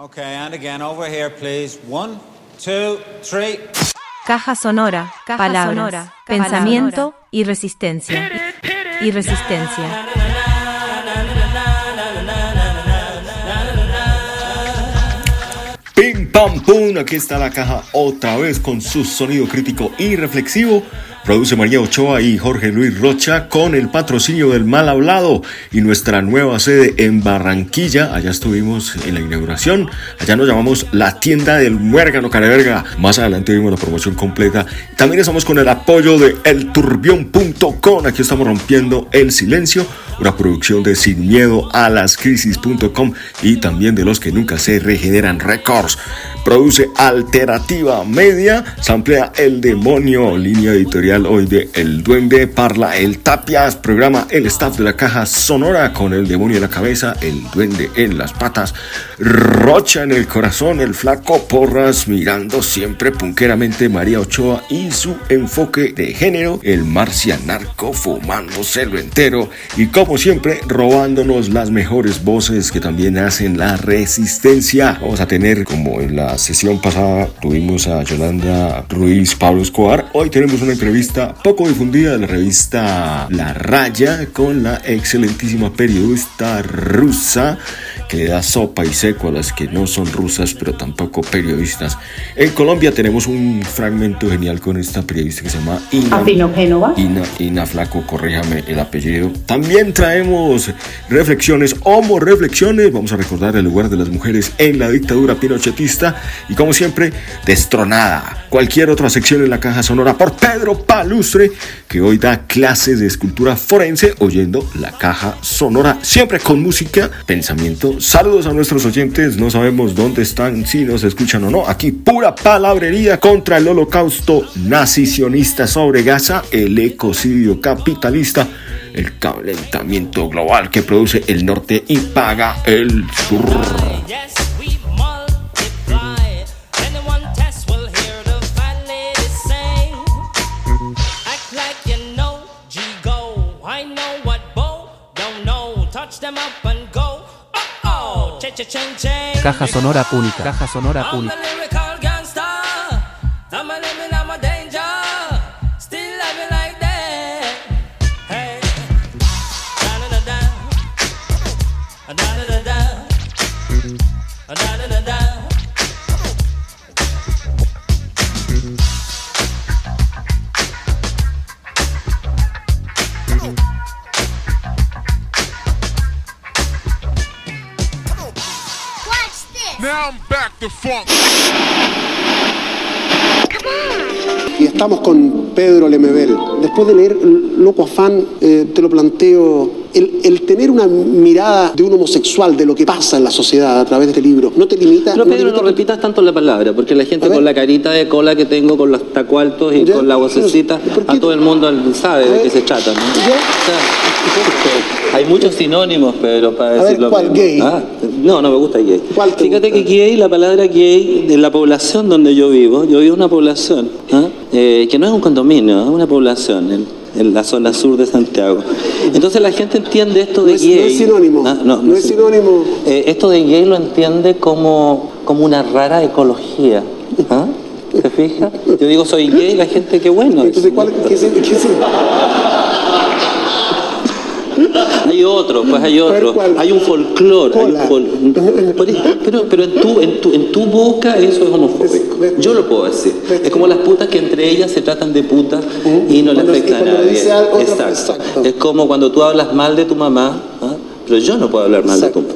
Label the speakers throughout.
Speaker 1: Okay, and again, over here, please. One, two, three.
Speaker 2: Caja sonora, palabras, sonora, pensamiento y resistencia. Y resistencia.
Speaker 3: Pim pam pum, aquí está la caja otra vez con su sonido crítico y reflexivo. Produce María Ochoa y Jorge Luis Rocha con el patrocinio del mal hablado y nuestra nueva sede en Barranquilla. Allá estuvimos en la inauguración. Allá nos llamamos la tienda del muérgano careverga. Más adelante vimos la promoción completa. También estamos con el apoyo de elturbión.com. Aquí estamos rompiendo el silencio. Una producción de sin miedo a las crisis.com y también de los que nunca se regeneran records. Produce Alternativa Media. Samplea El Demonio, línea editorial hoy de El Duende, Parla El Tapias, programa El Staff de la Caja Sonora con El Demonio en la cabeza, El Duende en las patas, Rocha en el corazón, El Flaco Porras, mirando siempre punqueramente María Ochoa y su enfoque de género, El Marcianarco fumándoselo entero y como siempre robándonos las mejores voces que también hacen la resistencia. Vamos a tener como en la sesión pasada tuvimos a Yolanda Ruiz Pablo Escobar, hoy tenemos una entrevista poco difundida la revista La Raya con la excelentísima periodista rusa que le da sopa y seco a las que no son rusas pero tampoco periodistas. En Colombia tenemos un fragmento genial con esta periodista que se llama Ina,
Speaker 4: Génova.
Speaker 3: Ina, Ina Flaco, corríjame el apellido. También traemos reflexiones, homo reflexiones. Vamos a recordar el lugar de las mujeres en la dictadura pinochetista y como siempre, destronada. Cualquier otra sección en la caja sonora por Pedro Palustre, que hoy da clases de escultura forense oyendo la caja sonora, siempre con música, pensamiento. Saludos a nuestros oyentes, no sabemos dónde están, si nos escuchan o no. Aquí pura palabrería contra el holocausto nazicionista sobre Gaza, el ecocidio capitalista el calentamiento global que produce el norte y paga el sur.
Speaker 5: Caja sonora pública. Caja sonora pública.
Speaker 6: Y estamos con Pedro Lemebel. Después de leer Loco Afán, eh, te lo planteo, el, el tener una mirada de un homosexual de lo que pasa en la sociedad a través de este libro, ¿no te limita?
Speaker 7: No,
Speaker 6: te
Speaker 7: Pedro,
Speaker 6: limita
Speaker 7: no repitas tanto la palabra, porque la gente
Speaker 6: ver.
Speaker 7: con la carita de cola que tengo, con los tacualtos y
Speaker 6: Ya,
Speaker 7: con la
Speaker 6: pero,
Speaker 7: vocecita,
Speaker 6: ¿por qué
Speaker 7: a todo el mundo sabe de
Speaker 6: ver.
Speaker 7: qué se trata, ¿no?
Speaker 6: ¿Ya?
Speaker 7: O sea, hay muchos sinónimos, Pedro, para
Speaker 6: ver,
Speaker 7: decirlo.
Speaker 6: ¿cuál? ¿Gay?
Speaker 7: no, no me gusta gay.
Speaker 6: ¿Cuál te
Speaker 7: Fíjate
Speaker 6: gusta?
Speaker 7: que gay, la palabra gay, de la población donde yo vivo, yo vivo en una población, ¿ah? Eh, que no es un condominio, es una población. En- la zona sur de Santiago. Entonces la gente entiende esto de
Speaker 6: No es-
Speaker 7: gay.
Speaker 6: no es sinónimo.
Speaker 7: Ah, no,
Speaker 6: No es sinónimo.
Speaker 7: eh, esto de gay lo entiende como, como una rara ecología. ¿Ah? ¿Te fijas? Yo digo soy gay, la gente qué bueno.
Speaker 6: Entonces, ¿cuál, qué, se- qué se-
Speaker 7: Hay otro, pues hay otro. Hay un folclore. hay un
Speaker 6: Cola.
Speaker 7: fol- Pero, pero en, tu, en, tu, en tu boca eso es homofóbico. Yo lo puedo decir. Es como las putas que entre ellas se tratan de putas y no le afecta a nadie. exacto. Es como cuando tú hablas mal de tu mamá, ¿ah? pero yo no puedo hablar mal de tu mamá.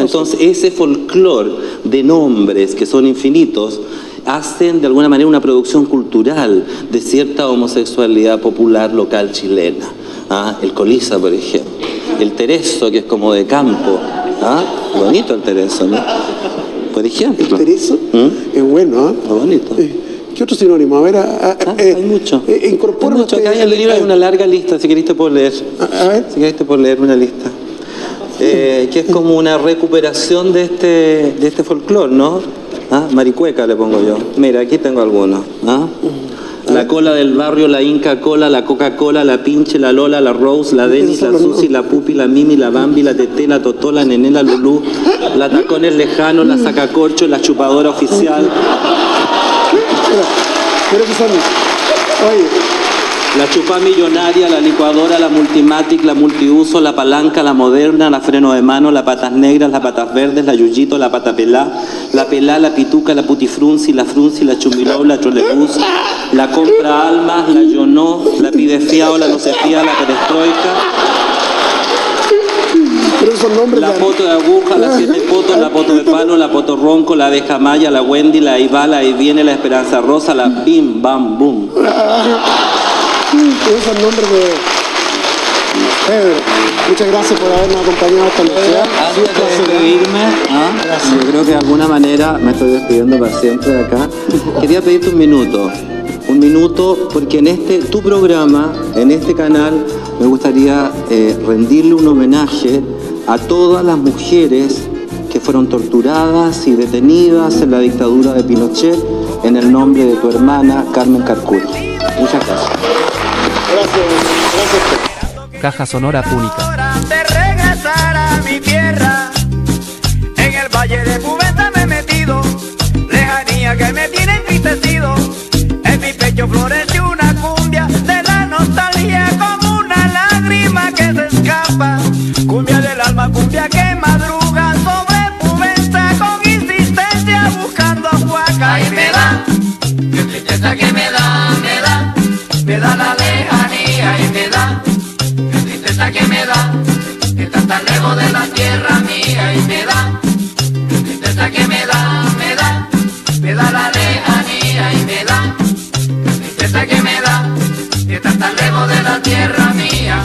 Speaker 7: Entonces, ese folclore de nombres que son infinitos hacen de alguna manera una producción cultural de cierta homosexualidad popular local chilena. ¿Ah? El coliza, por ejemplo. El tereso, que es como de campo. ¿ah? Bonito el tereso, ¿no? Por ejemplo.
Speaker 6: Tereso?
Speaker 7: ¿Mm?
Speaker 6: Es bueno, ¿ah?
Speaker 7: Muy bonito.
Speaker 6: Eh, ¿Qué otro sinónimo? A ver, a- a-
Speaker 7: Ah,
Speaker 6: eh,
Speaker 7: hay mucho.
Speaker 6: eh,
Speaker 7: Hay
Speaker 6: incorpora
Speaker 7: mucho.
Speaker 6: usted-
Speaker 7: Acá en el libro hay una larga lista, si querés te puedo leer.
Speaker 6: A, a ver,
Speaker 7: Si querés te puedo leer una lista. Eh, que es como una recuperación de este, de este folclore, ¿no? ¿Ah? Maricueca le pongo yo. Mira, aquí tengo algunos. ¿ah? La cola del barrio, la Inca Cola, la Coca-Cola, la Pinche, la Lola, la Rose, la Denis, la Susi, la Pupi, la Mimi, la Bambi, la Tete, la Totó, la Nené, la Lulú, la Tacones Lejanos, la Sacacorcho, la Chupadora Oficial,
Speaker 6: Pero que son. Oye,
Speaker 7: la Chupá Millonaria, la Licuadora, la Multimatic, la Multiuso, la Palanca, la Moderna, la Freno de Mano, la Patas Negras, la Patas Verdes, la Yuyito, la Pata Pelá, la Pelá, la Pituca, la Putifrunzi, la Frunzi, la Chumiló, la Trolebús, la Compra Almas, la Yonó, la Pide Fiao, la No se fía, la Perestroika, la Poto de Aguja, la Siete Potos, la Poto de Palo, la Poto Ronco, la Abeja Maya, la Wendy, la Ibala, ahí viene la Esperanza Rosa, la Bim Bam Boom.
Speaker 6: Esos nombres de. Pedro, muchas gracias por habernos acompañado esta noche.
Speaker 7: Antes de despedirme, ¿ah? yo creo que de alguna manera me estoy despidiendo para siempre de acá. Quería pedirte un minuto. Un minuto, porque en este, tu programa, en este canal, me gustaría eh, rendirle un homenaje a todas las mujeres que fueron torturadas y detenidas en la dictadura de Pinochet en el nombre de tu hermana Carmen Carcuri. Muchas gracias.
Speaker 5: Caja Sonora Pública.
Speaker 4: de regresar a mi tierra. En el valle de Cubeta me he metido, lejanía que me tiene entristecido. En mi pecho florece una cumbia de la nostalgia como una lágrima que se escapa. Cumbia del alma, cumbia que madruga sobre Cubeta con insistencia buscando a Huaca. Y me da, qué tristeza que me da, me da, me da la lejos de la tierra mía y me da. Tristeza que me da, me da, me da la lejanía y me da. Tristeza que me da, que estás tan lejos de la tierra mía.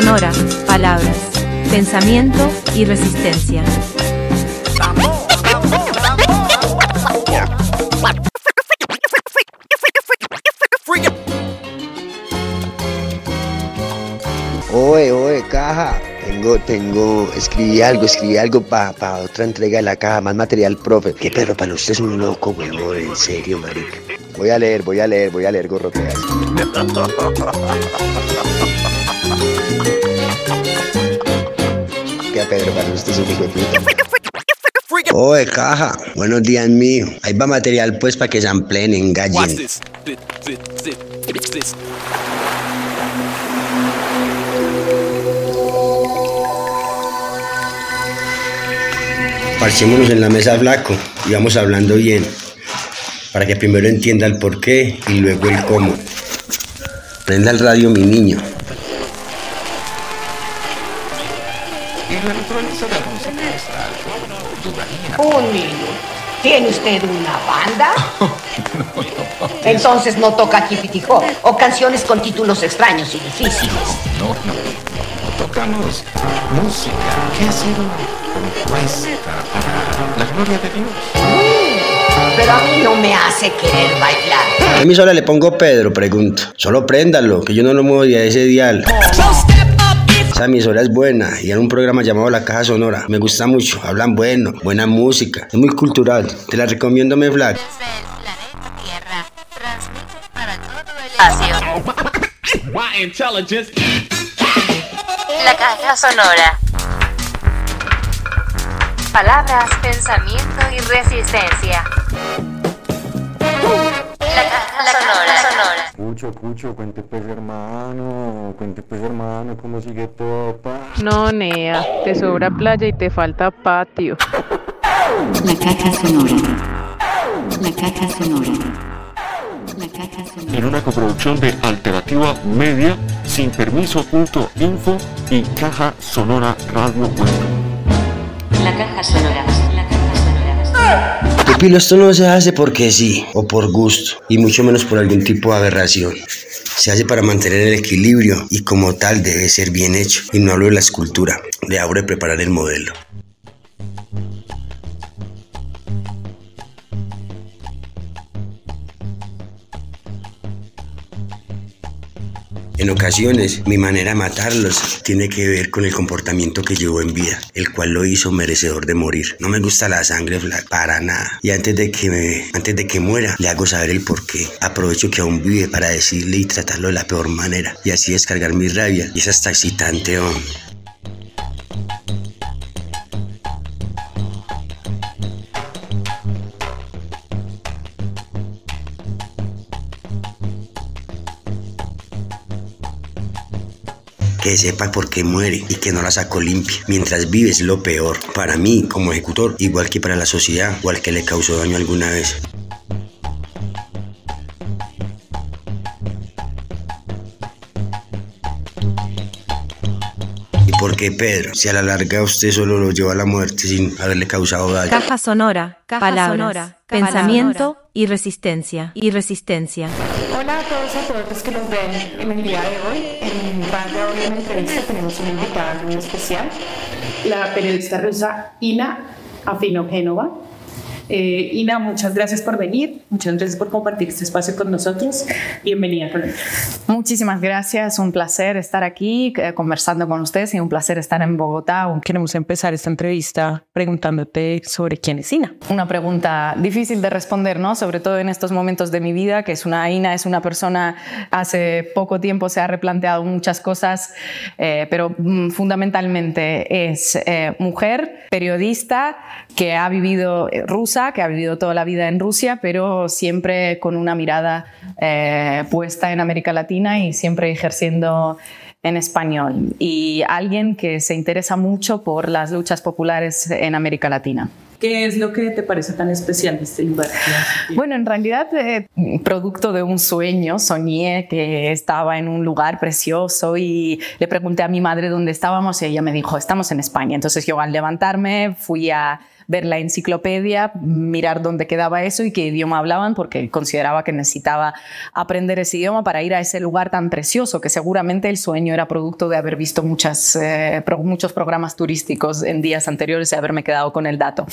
Speaker 2: Sonora, palabras, pensamiento y resistencia.
Speaker 8: Oye, oye, caja. Tengo, tengo, escribí algo, escribí algo para otra entrega de la caja, más material, profe. Que Pedro, para usted es un loco, huevón, en serio, marica. Voy a leer, voy a leer, voy a leer, gorroteas. Que Pedro, para usted es hijo. Oye, caja, buenos días mío. Ahí va material pues para que se ampleen, engallen. Parchémonos en la mesa flaco y vamos hablando bien. Para que primero entienda el por qué y luego el cómo. Prenda el radio, mi niño.
Speaker 9: Un niño. ¿Tiene usted una banda? Entonces no toca Hop o canciones con títulos extraños y difíciles.
Speaker 10: No, no, no tocamos música que ha sido compuesta para la gloria de Dios.
Speaker 9: Pero a mí no me hace querer bailar.
Speaker 8: ¿Qué emisora le pongo Pedro? Pregunto. Solo préndalo, que yo no lo muevo de a ese dial. Esa emisora es buena y en un programa llamado La Caja Sonora. Me gusta mucho, hablan bueno, buena música. Es muy cultural. Te la recomiendo, me flag.
Speaker 2: La caja sonora. Palabras, pensamiento y resistencia.
Speaker 11: Pucho, pucho, cuente pues hermano, cuente pues hermano, cómo sigue todo, pa.
Speaker 12: No, Nea, te sobra playa y te falta patio.
Speaker 13: La caja sonora. La caja sonora. La caja sonora.
Speaker 10: En una coproducción de Alternativa Media, sin permiso.info y Caja Sonora Radio Web.
Speaker 13: La caja sonora. La caja sonora.
Speaker 8: Pupilo, esto no se hace porque sí, o por gusto, y mucho menos por algún tipo de aberración. Se hace para mantener el equilibrio y como tal debe ser bien hecho. Y no hablo de la escultura, de ahora de preparar el modelo. En ocasiones, mi manera de matarlos tiene que ver con el comportamiento que llevó en vida, el cual lo hizo merecedor de morir. No me gusta la sangre para nada. Y antes de que me, antes de que muera, le hago saber el porqué. Aprovecho que aún vive para decirle y tratarlo de la peor manera. Y así descargar mi rabia. Y es hasta excitante, hombre. Que sepa por qué muere y que no la sacó limpia. Mientras vive es lo peor. Para mí, como ejecutor, igual que para la sociedad o al que le causó daño alguna vez. ¿Y por qué Pedro? Si a la larga usted solo lo lleva a la muerte sin haberle causado daño.
Speaker 2: Caja sonora, palabras,
Speaker 12: sonora,
Speaker 2: pensamiento y resistencia. Y resistencia.
Speaker 12: Hola a todos y a todas los que nos ven en el día de hoy. En parte de hoy en la entrevista tenemos una invitada muy especial.
Speaker 14: la periodista rusa Ina Afinogénova. Eh, Ina, muchas gracias por venir, muchas gracias por compartir este espacio con nosotros. Bienvenida.
Speaker 12: Muchísimas gracias, un placer estar aquí eh, conversando con ustedes y un placer estar en Bogotá. Queremos empezar esta entrevista preguntándote sobre quién es Ina. Una pregunta difícil de responder, ¿no? Sobre todo en estos momentos de mi vida, que es una Ina, es una persona, hace poco tiempo se ha replanteado muchas cosas, eh, pero mm, fundamentalmente es eh, mujer, periodista, que ha vivido eh, rusa, que ha vivido toda la vida en Rusia, pero siempre con una mirada eh, puesta en América Latina y siempre ejerciendo en español. Y alguien que se interesa mucho por las luchas populares en América Latina.
Speaker 14: ¿Qué es lo que te parece tan especial de este lugar?
Speaker 12: Bueno, en realidad, eh, producto de un sueño, soñé que estaba en un lugar precioso y le pregunté a mi madre dónde estábamos y ella me dijo, estamos en España. Entonces yo al levantarme fui a ver la enciclopedia, mirar dónde quedaba eso y qué idioma hablaban, porque consideraba que necesitaba aprender ese idioma para ir a ese lugar tan precioso, que seguramente el sueño era producto de haber visto muchas, eh, muchos programas turísticos en días anteriores y haberme quedado con el dato.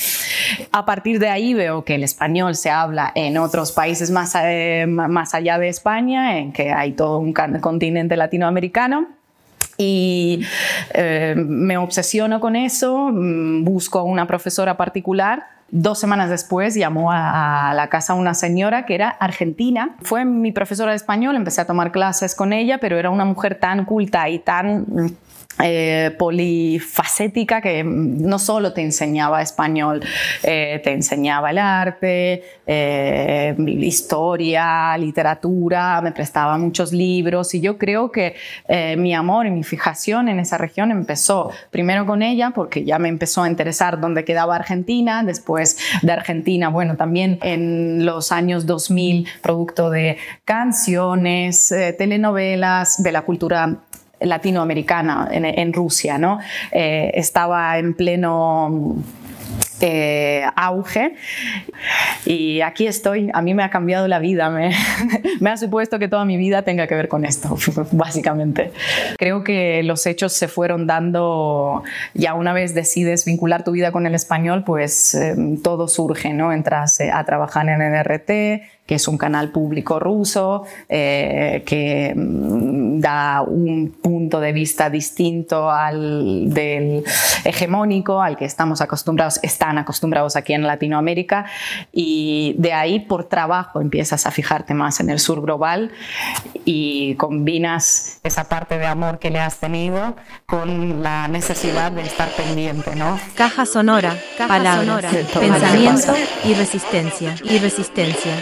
Speaker 12: A partir de ahí veo que el español se habla en otros países más, eh, más allá de España, en que hay todo un continente latinoamericano. Y eh, me obsesiono con eso, mm, busco una profesora particular. Dos semanas después llamó a, la casa una señora que era argentina. Fue mi profesora de español, empecé a tomar clases con ella, pero era una mujer tan culta y tan eh, polifacética que no solo te enseñaba español, eh, te enseñaba el arte, eh, historia, literatura, me prestaba muchos libros y yo creo que mi amor y mi fijación en esa región empezó primero con ella porque ya me empezó a interesar dónde quedaba Argentina, después de Argentina, bueno, también en los años 2000, producto de canciones, telenovelas, de la cultura latinoamericana en, en Rusia, ¿no? Eh, estaba en pleno eh, auge y aquí estoy. A mí me ha cambiado la vida, me, me ha supuesto que toda mi vida tenga que ver con esto, básicamente. Creo que los hechos se fueron dando, ya una vez decides vincular tu vida con el español, pues eh, todo surge, ¿no? Entras eh, a trabajar en NRT, que es un canal público ruso, eh, que mm, da un punto de vista distinto al del hegemónico, al que estamos acostumbrados, están acostumbrados aquí en Latinoamérica, y de ahí por trabajo empiezas a fijarte más en el sur global y combinas esa parte de amor que le has tenido con la necesidad de estar pendiente, ¿no?
Speaker 2: Caja sonora, palabras,
Speaker 12: sonora,
Speaker 2: pensamiento y resistencia. Y resistencia.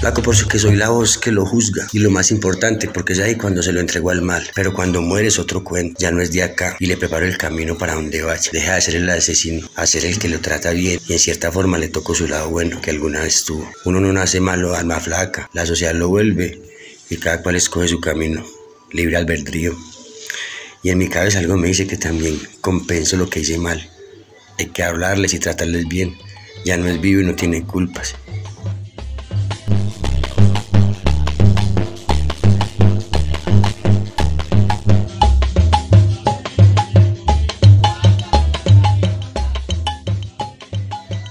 Speaker 8: Flaco por eso que soy la voz que lo juzga. Y lo más importante, porque es ahí cuando se lo entregó al mal. Pero cuando muere es otro cuento. Ya no es de acá. Y le preparo el camino para donde vaya. Deja de ser el asesino, a ser el que lo trata bien. Y en cierta forma le tocó su lado bueno que alguna vez tuvo. Uno no nace malo, alma flaca. La sociedad lo vuelve y cada cual escoge su camino, libre albedrío. Y en mi cabeza algo me dice que también compenso lo que hice mal. Hay que hablarles y tratarles bien. Ya no es vivo y no tiene culpas.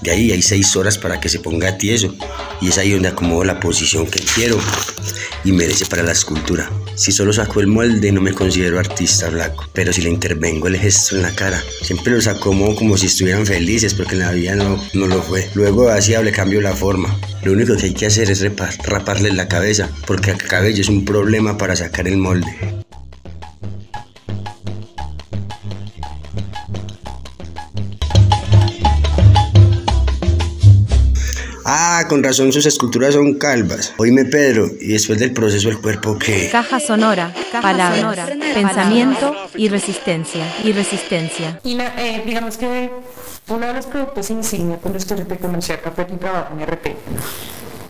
Speaker 8: De ahí hay seis horas para que se ponga tieso. Y es ahí donde acomodo la posición que quiero y merece para la escultura. Si solo saco el molde no me considero artista blanco, pero si le intervengo el gesto en la cara, siempre los acomodo como si estuvieran felices porque en la vida no, no lo fue. Luego así le cambio la forma. Lo único que hay que hacer es rapar, raparle la cabeza porque el cabello es un problema para sacar el molde. Ah, con razón sus esculturas son calvas. Oíme Pedro, y después del proceso el cuerpo qué?
Speaker 2: Caja sonora, palabras, pensamiento y resistencia, y resistencia.
Speaker 14: Y la- eh, digamos que uno de los productos insignia con los que RT conoció acá fue tu trabajo en RT.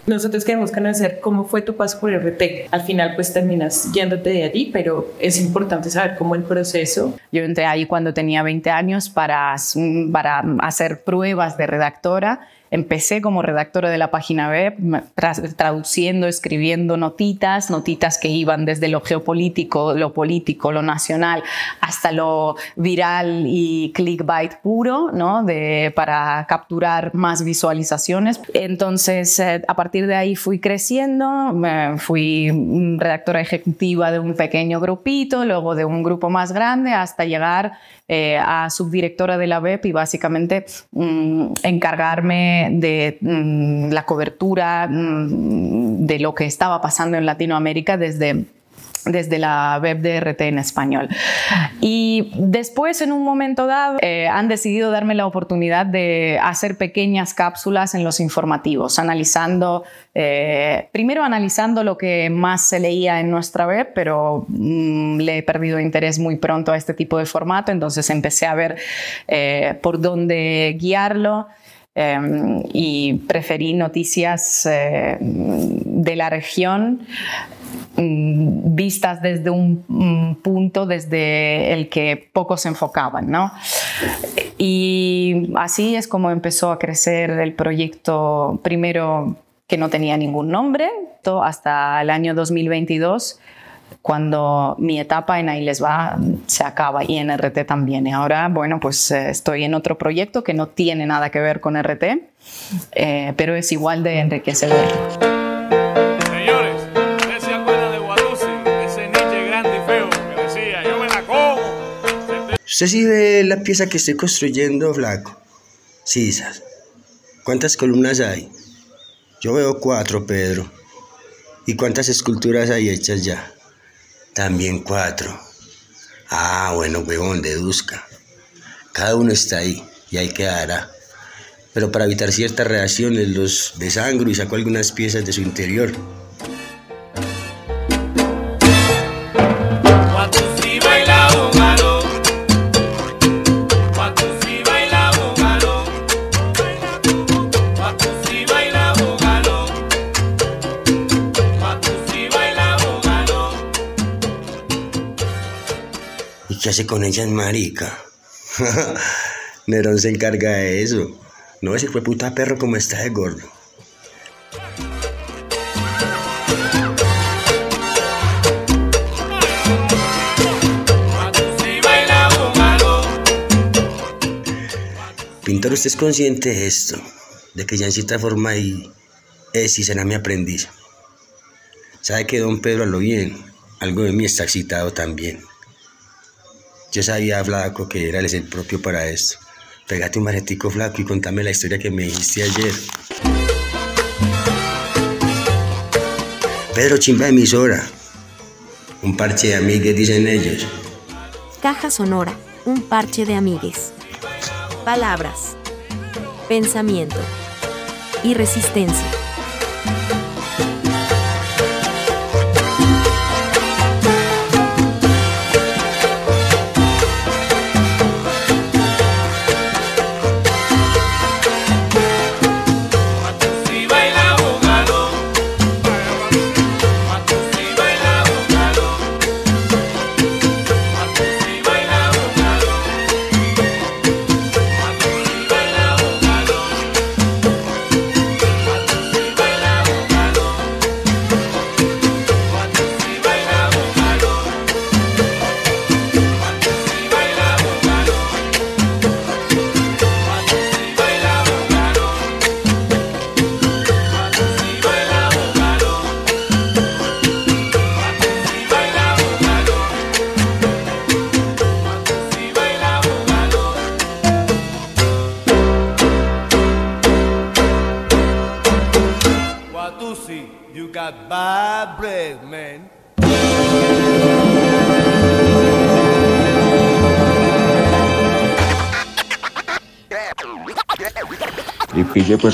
Speaker 14: Nosotros queremos conocer cómo fue tu paso por RT. Al final pues terminas yéndote de allí, pero es importante saber cómo el proceso.
Speaker 12: Yo entré ahí cuando tenía 20 años para, para hacer pruebas de redactora. Empecé como redactora de la página web, tra- traduciendo, escribiendo notitas, notitas que iban desde lo geopolítico, lo político, lo nacional, hasta lo viral y clickbait puro, ¿no? De, para capturar más visualizaciones. Entonces, eh, a partir de ahí fui creciendo, me fui redactora ejecutiva de un pequeño grupito, luego de un grupo más grande, hasta llegar eh, a subdirectora de la web y básicamente mm, encargarme de mm, la cobertura mm, de lo que estaba pasando en Latinoamérica desde desde la web de RT en español. Y después, en un momento dado, eh, han decidido darme la oportunidad de hacer pequeñas cápsulas en los informativos, analizando, eh, primero analizando lo que más se leía en nuestra web, pero mm, le he perdido interés muy pronto a este tipo de formato, entonces empecé a ver eh, por dónde guiarlo. Eh, y preferí noticias eh, de la región mm, vistas desde un mm, punto desde el que pocos se enfocaban, ¿no? Y así es como empezó a crecer el proyecto, primero que no tenía ningún nombre, hasta el año 2022 cuando mi etapa en Ahí les va se acaba y en RT también. Y ahora, bueno, pues eh, estoy en otro proyecto que no tiene nada que ver con RT, eh, pero es igual de enriquecedor.
Speaker 15: Señores, ¿ustedes se acuerdan de? Ese Nietzsche grande y feo que decía, yo me la como.
Speaker 8: ¿Usted sí ve la pieza que estoy construyendo, flaco? Sí, sas. ¿Cuántas columnas hay? Yo veo cuatro, Pedro. ¿Y cuántas esculturas hay hechas ya? También cuatro. Ah, bueno, huevón, deduzca. Cada uno está ahí y ahí quedará. Pero para evitar ciertas reacciones los desangro y saco algunas piezas de su interior. Qué hace con ellas, marica? Nerón se encarga de eso. No, ese fue puta perro como está de gordo. Pintor, ¿usted es consciente de esto? De que ya en cierta forma y es y será mi aprendiz. Sabe que don Pedro a lo bien, algo de mí está excitado también. Yo sabía, flaco, que era el propio para esto. Pégate un maretico flaco y contame la historia que me dijiste ayer. Pedro, chimba emisora. Un parche de amigues, dicen ellos.
Speaker 16: Caja sonora, un parche de amigues. Palabras, pensamiento y resistencia.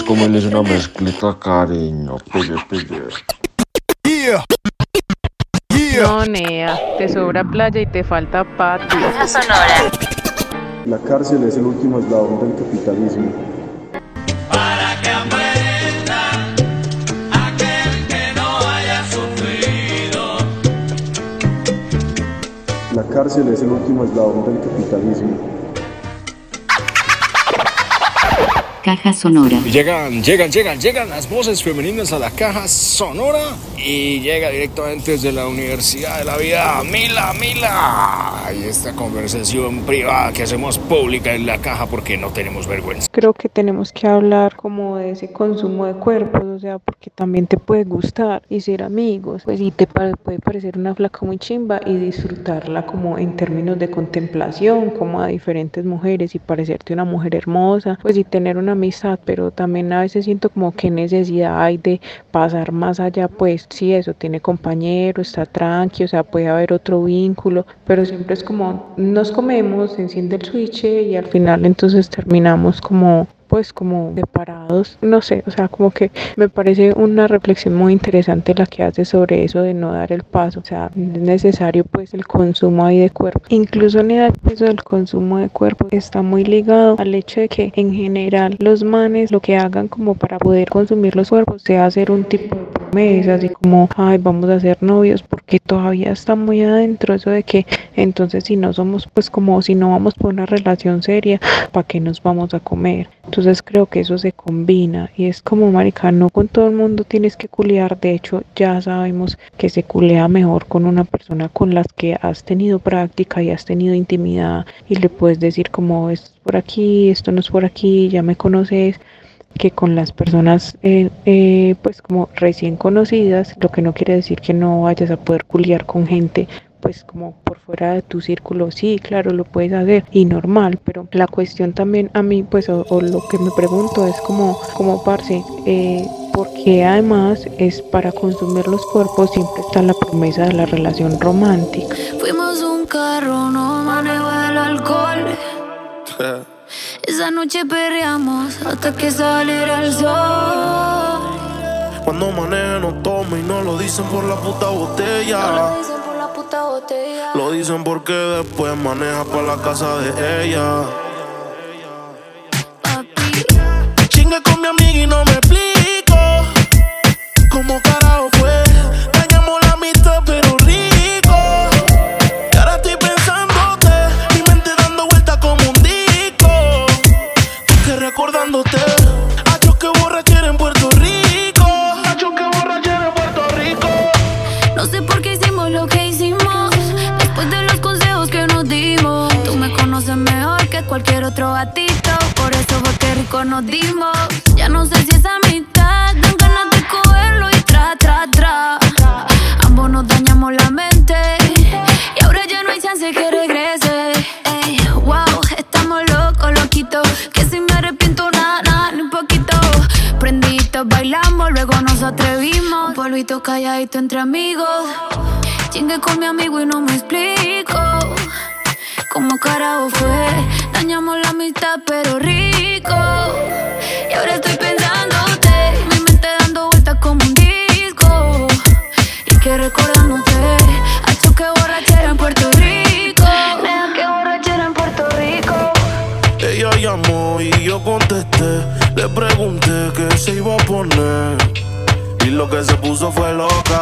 Speaker 11: Como él es una mezclita cariño, pille, pille.
Speaker 17: No, Nea, te sobra playa y te falta patio.
Speaker 11: La cárcel es el último eslabón del capitalismo.
Speaker 18: Para que aprenda aquel que no haya sufrido.
Speaker 11: La cárcel es el último eslabón del capitalismo.
Speaker 19: Caja sonora.
Speaker 20: Llegan, llegan, llegan, llegan las voces femeninas a la caja sonora y llega directamente desde la Universidad de la Vida, Mila, Mila. Y esta conversación privada que hacemos pública en la caja porque no tenemos vergüenza.
Speaker 21: Creo que tenemos que hablar como de ese consumo de cuerpos, o sea, porque también te puede gustar y ser amigos, pues y te puede parecer una flaca muy chimba y disfrutarla como en términos de contemplación, como a diferentes mujeres y parecerte una mujer hermosa, pues y tener una amistad, pero también a veces siento como qué necesidad hay de pasar más allá, pues si eso tiene compañero, está tranqui, o sea, puede haber otro vínculo, pero siempre es como nos comemos, enciende el switch y al final entonces terminamos como pues como separados, no sé, o sea, como que me parece una reflexión muy interesante la que hace sobre eso de no dar el paso, o sea, es necesario pues el consumo ahí de cuerpo. Incluso en edad eso del consumo de cuerpo está muy ligado al hecho de que en general los manes lo que hagan como para poder consumir los cuerpos sea hacer un tipo de promesas y como, ay, vamos a ser novios porque todavía está muy adentro eso de que entonces si no somos pues como si no vamos por una relación seria, ¿para qué nos vamos a comer? Entonces creo que eso se combina y es como marica, no con todo el mundo tienes que culiar, de hecho ya sabemos que se culea mejor con una persona con las que has tenido práctica y has tenido intimidad y le puedes decir como esto es por aquí, esto no es por aquí, ya me conoces que con las personas eh, eh, pues como recién conocidas, lo que no quiere decir que no vayas a poder culiar con gente pues como por fuera de tu círculo, sí, claro, lo puedes hacer y normal, pero la cuestión también a mí, pues, o, o lo que me pregunto es como, como parce, eh, porque además es para consumir los cuerpos, siempre está la promesa de la relación romántica.
Speaker 22: Fuimos un carro, no manejo el alcohol. Esa noche perreamos hasta que saliera el sol.
Speaker 23: Cuando manejan no toma y no lo dicen por la puta botella. Lo dicen porque después maneja para la casa de ella. Chingue con mi amiga y no me explico cómo carajo
Speaker 22: calladito entre amigos. Chingue con mi amigo y no me explico. ¿Cómo carajo fue? Dañamos la amistad, pero rico. Y ahora estoy pensándote. Mi mente dando vueltas como un disco. Y que recordándote. Hacho que borrachera en Puerto Rico. Deja que borrachera en Puerto Rico.
Speaker 23: Ella llamó y yo contesté. Le pregunté qué se iba a poner. Lo que se puso fue loca.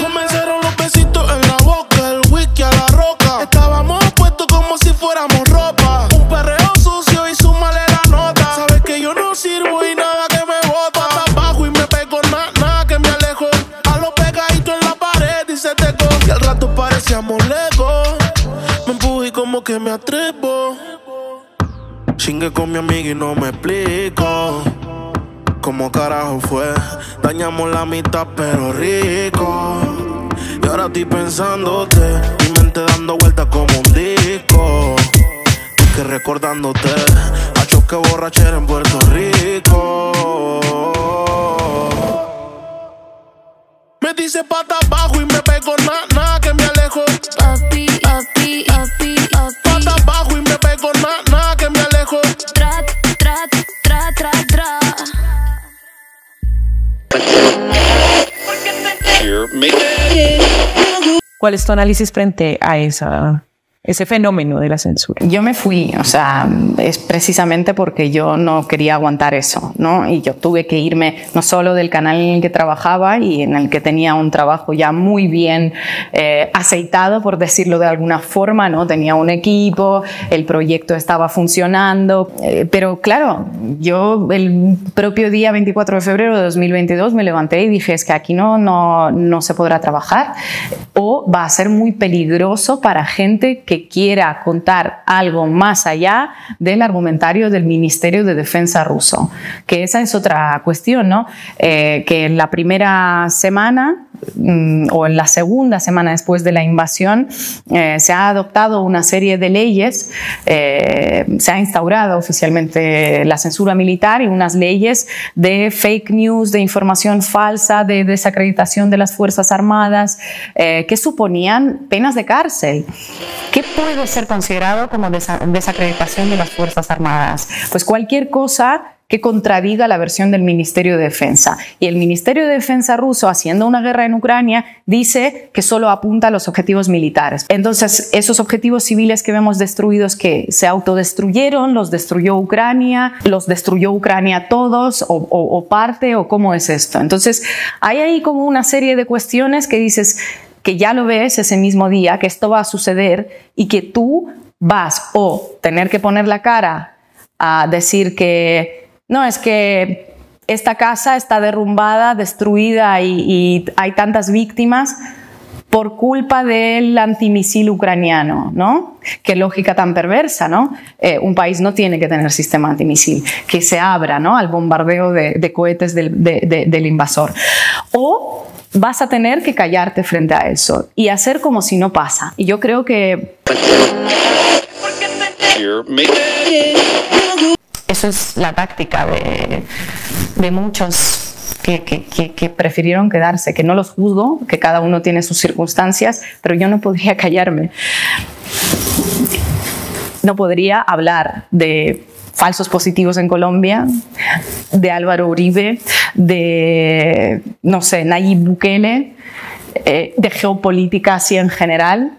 Speaker 23: Comenzaron los besitos en la boca, el whisky a la roca. Estábamos puestos como si fuéramos ropa. Un perreo sucio y súmale la nota. Sabes que yo no sirvo y nada que me bota. Pa' abajo y me pego, nada, nada que me alejo. A lo pegadito en la pared y se teco. Y al rato parecíamos lejos. Me empujé y como que me atrevo. Chingue con mi amiga y no me explico. ¿Cómo carajo fue? Dañamos la mitad, pero rico. Y ahora estoy pensándote. Mi mente dando vueltas como un disco. Y que recordándote. A choque borrachera en Puerto Rico.
Speaker 24: dice pata abajo y me pego nada, nada que me alejo.
Speaker 22: Papi, papi, papi, papi.
Speaker 24: Pata abajo y me pego nada,
Speaker 14: ¿Cuál es tu análisis frente a esa, ese fenómeno de la censura?
Speaker 12: Yo me fui, o sea, es precisamente porque yo no quería aguantar eso, ¿no? Y yo tuve que irme no solo del canal en el que trabajaba y en el que tenía un trabajo ya muy bien eh, aceitado, por decirlo de alguna forma, ¿no? Tenía un equipo, el proyecto estaba funcionando, eh, pero claro, yo el propio día 24 de febrero de 2022 me levanté y dije, es que aquí no, no, no se podrá trabajar o va a ser muy peligroso para gente que quiera contar algo más allá del argumentario del Ministerio de Defensa ruso, que esa es otra cuestión, ¿no? Eh, que en la primera semana o en la segunda semana después de la invasión eh, se ha adoptado una serie de leyes, eh, se ha instaurado oficialmente la censura militar y unas leyes de fake news, de información falsa, de desacreditación de las Fuerzas Armadas, eh, que suponían penas de cárcel. ¿Qué puede ser considerado como desa- desacreditación de las Fuerzas Armadas? Pues cualquier cosa que contradiga la versión del Ministerio de Defensa. Y el Ministerio de Defensa ruso, haciendo una guerra en Ucrania, dice que solo apunta a los objetivos militares. Entonces, esos objetivos civiles que vemos destruidos, que se autodestruyeron, los destruyó Ucrania, los destruyó Ucrania todos o, parte, o cómo es esto. Entonces, hay ahí como una serie de cuestiones que dices que ya lo ves ese mismo día, que esto va a suceder y que tú vas o tener que poner la cara a decir que no, es que esta casa está derrumbada, destruida y, hay tantas víctimas por culpa del antimisil ucraniano, ¿no? Qué lógica tan perversa, ¿no? Eh, un país no tiene que tener sistema antimisil, que se abra, ¿no? Al bombardeo de, cohetes del, de- de- del invasor. O vas a tener que callarte frente a eso y hacer como si no pasa. Y yo creo que eso es la táctica de, muchos que, prefirieron quedarse, que no los juzgo, que cada uno tiene sus circunstancias, pero yo no podría callarme. No podría hablar de falsos positivos en Colombia, de Álvaro Uribe, de, no sé, Nayib Bukele, eh, de geopolítica así en general,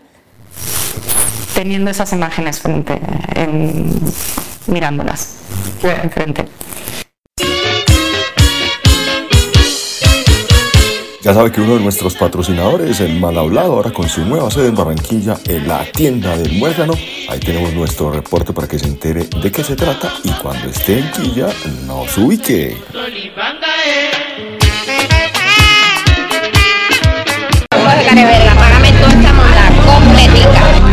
Speaker 12: teniendo esas imágenes frente, en- mirándolas enfrente.
Speaker 3: Ya sabe que uno de nuestros patrocinadores, el Mal Hablado, ahora con su nueva sede en Barranquilla, en la tienda del Muérgano. Ahí tenemos nuestro reporte para que se entere de qué se trata y cuando esté en Quilla nos ubique.
Speaker 25: Jorge Careverga, págame toda esta monda completica.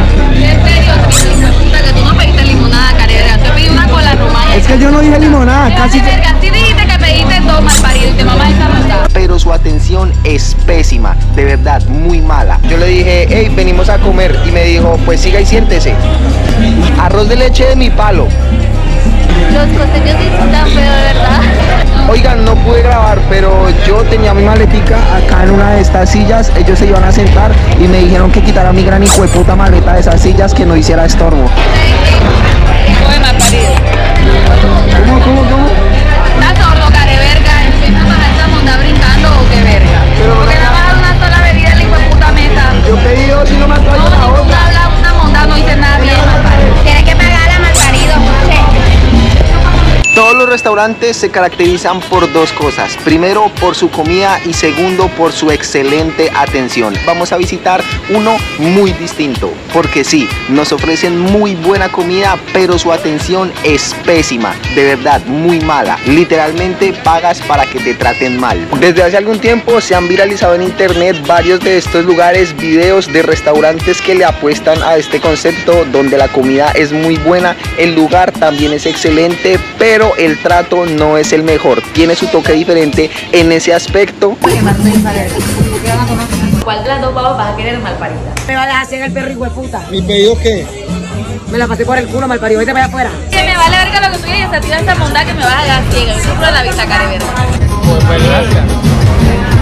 Speaker 26: Es que yo no dije limonada, casi que...
Speaker 25: Careverga, sí dijiste que pediste dos mal parido y te mamá esa monda.
Speaker 27: pero su atención es pésima, de verdad, muy mala. Yo le dije, hey, venimos a comer y me dijo, pues siga y siéntese. Arroz de leche de mi palo.
Speaker 25: Los costeños feo, de verdad.
Speaker 27: Oigan, no pude grabar, pero yo tenía mi maletica acá en una de estas sillas, ellos se iban a sentar y me dijeron que quitara mi gran hijo de puta maleta de esas sillas que no hiciera estorbo.
Speaker 25: Parido.
Speaker 27: ¿Cómo, cómo, cómo?
Speaker 25: ¿Estás sordo, Careverga? ¿Encima para esta monda brincando o qué verga? Porque nada más una sola bebida en la puta mesa.
Speaker 27: Yo pedí dos y no me has traído la
Speaker 25: No, tú
Speaker 27: otra.
Speaker 25: hablas una monda, no dices nada bien. Tienes que
Speaker 27: Todos los restaurantes se caracterizan por dos cosas. Primero, por su comida y segundo, por su excelente atención. Vamos a visitar uno muy distinto, porque sí, nos ofrecen muy buena comida, pero su atención es pésima, de verdad, muy mala. Literalmente pagas para que te traten mal. Desde hace algún tiempo se han viralizado en internet varios de estos lugares, videos de restaurantes que le apuestan a este concepto donde la comida es muy buena, el lugar también es excelente, pero el trato no es el mejor. Tiene su toque diferente en ese aspecto.
Speaker 25: ¿Cuál de las dos babas vas a querer mal parida?
Speaker 28: Me va a dejar ciega el perro hijo de puta.
Speaker 27: ¿Mi pedido qué?
Speaker 28: Me la pasé por el culo, mal parido. Vete para allá afuera.
Speaker 25: Que me vale verga lo que tú digas, a ti esta monda que me vas a dejar ciega. Yo sufro de la vista, Careverga.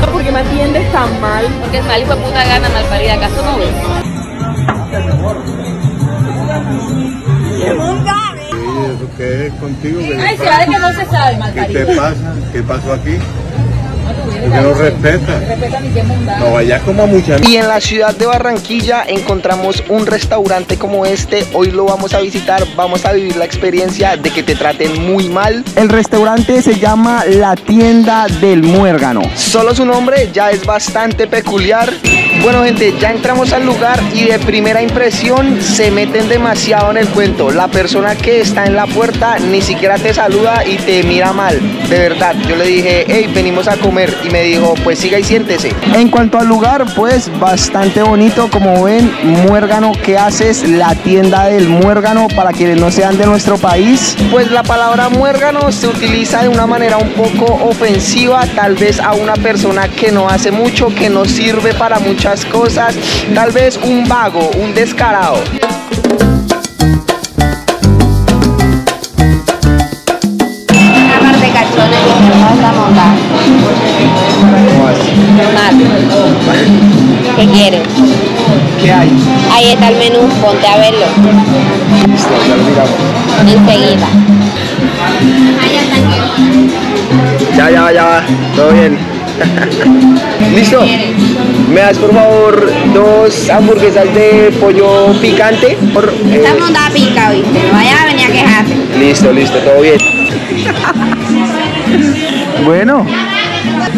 Speaker 28: ¿Por
Speaker 29: ¿por qué me atiendes tan mal?
Speaker 25: Porque es mal hijo de puta gana, mal parida. ¿Acaso no ves?
Speaker 30: ¿Eso qué es contigo? ¿Qué
Speaker 25: Ay,
Speaker 30: te
Speaker 25: se vale que no se sabe, mal
Speaker 30: ¿Qué te pasa? ¿Qué pasó aquí? ¿Por qué no?
Speaker 25: Respeta que.
Speaker 30: No vayas como a mucha
Speaker 27: Y en la ciudad de Barranquilla encontramos un restaurante como este. Hoy lo vamos a visitar. Vamos a vivir la experiencia de que te traten muy mal.
Speaker 26: El restaurante se llama La Tienda del Muérgano.
Speaker 27: Solo su nombre ya es bastante peculiar. Bueno gente, ya entramos al lugar y de primera impresión se meten demasiado en el cuento. La persona que está en la puerta ni siquiera te saluda y te mira mal. De verdad, yo le dije, hey, venimos a comer. Y me dijo, pues siga y siéntese.
Speaker 26: En cuanto al lugar, pues bastante bonito, como ven, Muérgano, ¿qué haces? La tienda del Muérgano para quienes no sean de nuestro país.
Speaker 27: Pues la palabra muérgano se utiliza de una manera un poco ofensiva, tal vez a una persona que no hace mucho, que no sirve para muchas cosas, tal vez un vago, un descarado.
Speaker 25: ¿Qué quieres?
Speaker 27: ¿Qué hay?
Speaker 25: Ahí está el menú, ponte a verlo.
Speaker 27: Listo, ya lo miramos.
Speaker 25: Enseguida.
Speaker 27: Ya, ya, ya, todo bien. ¿Listo? ¿Me das por favor dos hamburguesas de pollo picante? Por, eh,
Speaker 25: Esta monda pica, ¿viste? No vayas a venir a quejarte.
Speaker 27: listo, listo, todo bien.
Speaker 26: Bueno,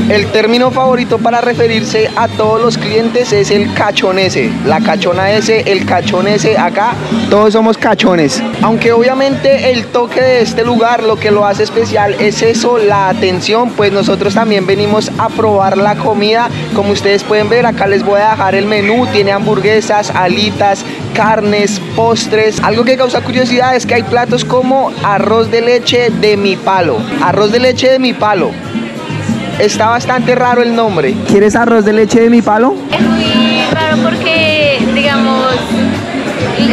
Speaker 27: El término favorito para referirse a todos los clientes es el cachonese. La cachona S, el cachonese, acá todos somos cachones. Aunque obviamente el toque de este lugar lo que lo hace especial es eso, la atención, pues nosotros también venimos a probar la comida. Como ustedes pueden ver, acá les voy a dejar el menú. Tiene hamburguesas, alitas, carnes, postres. Algo que causa curiosidad es que hay platos como arroz de leche de mi palo. Arroz de leche de mi palo. Está bastante raro el nombre.
Speaker 26: ¿quieres arroz de leche de mi palo?
Speaker 31: Es muy raro porque, digamos,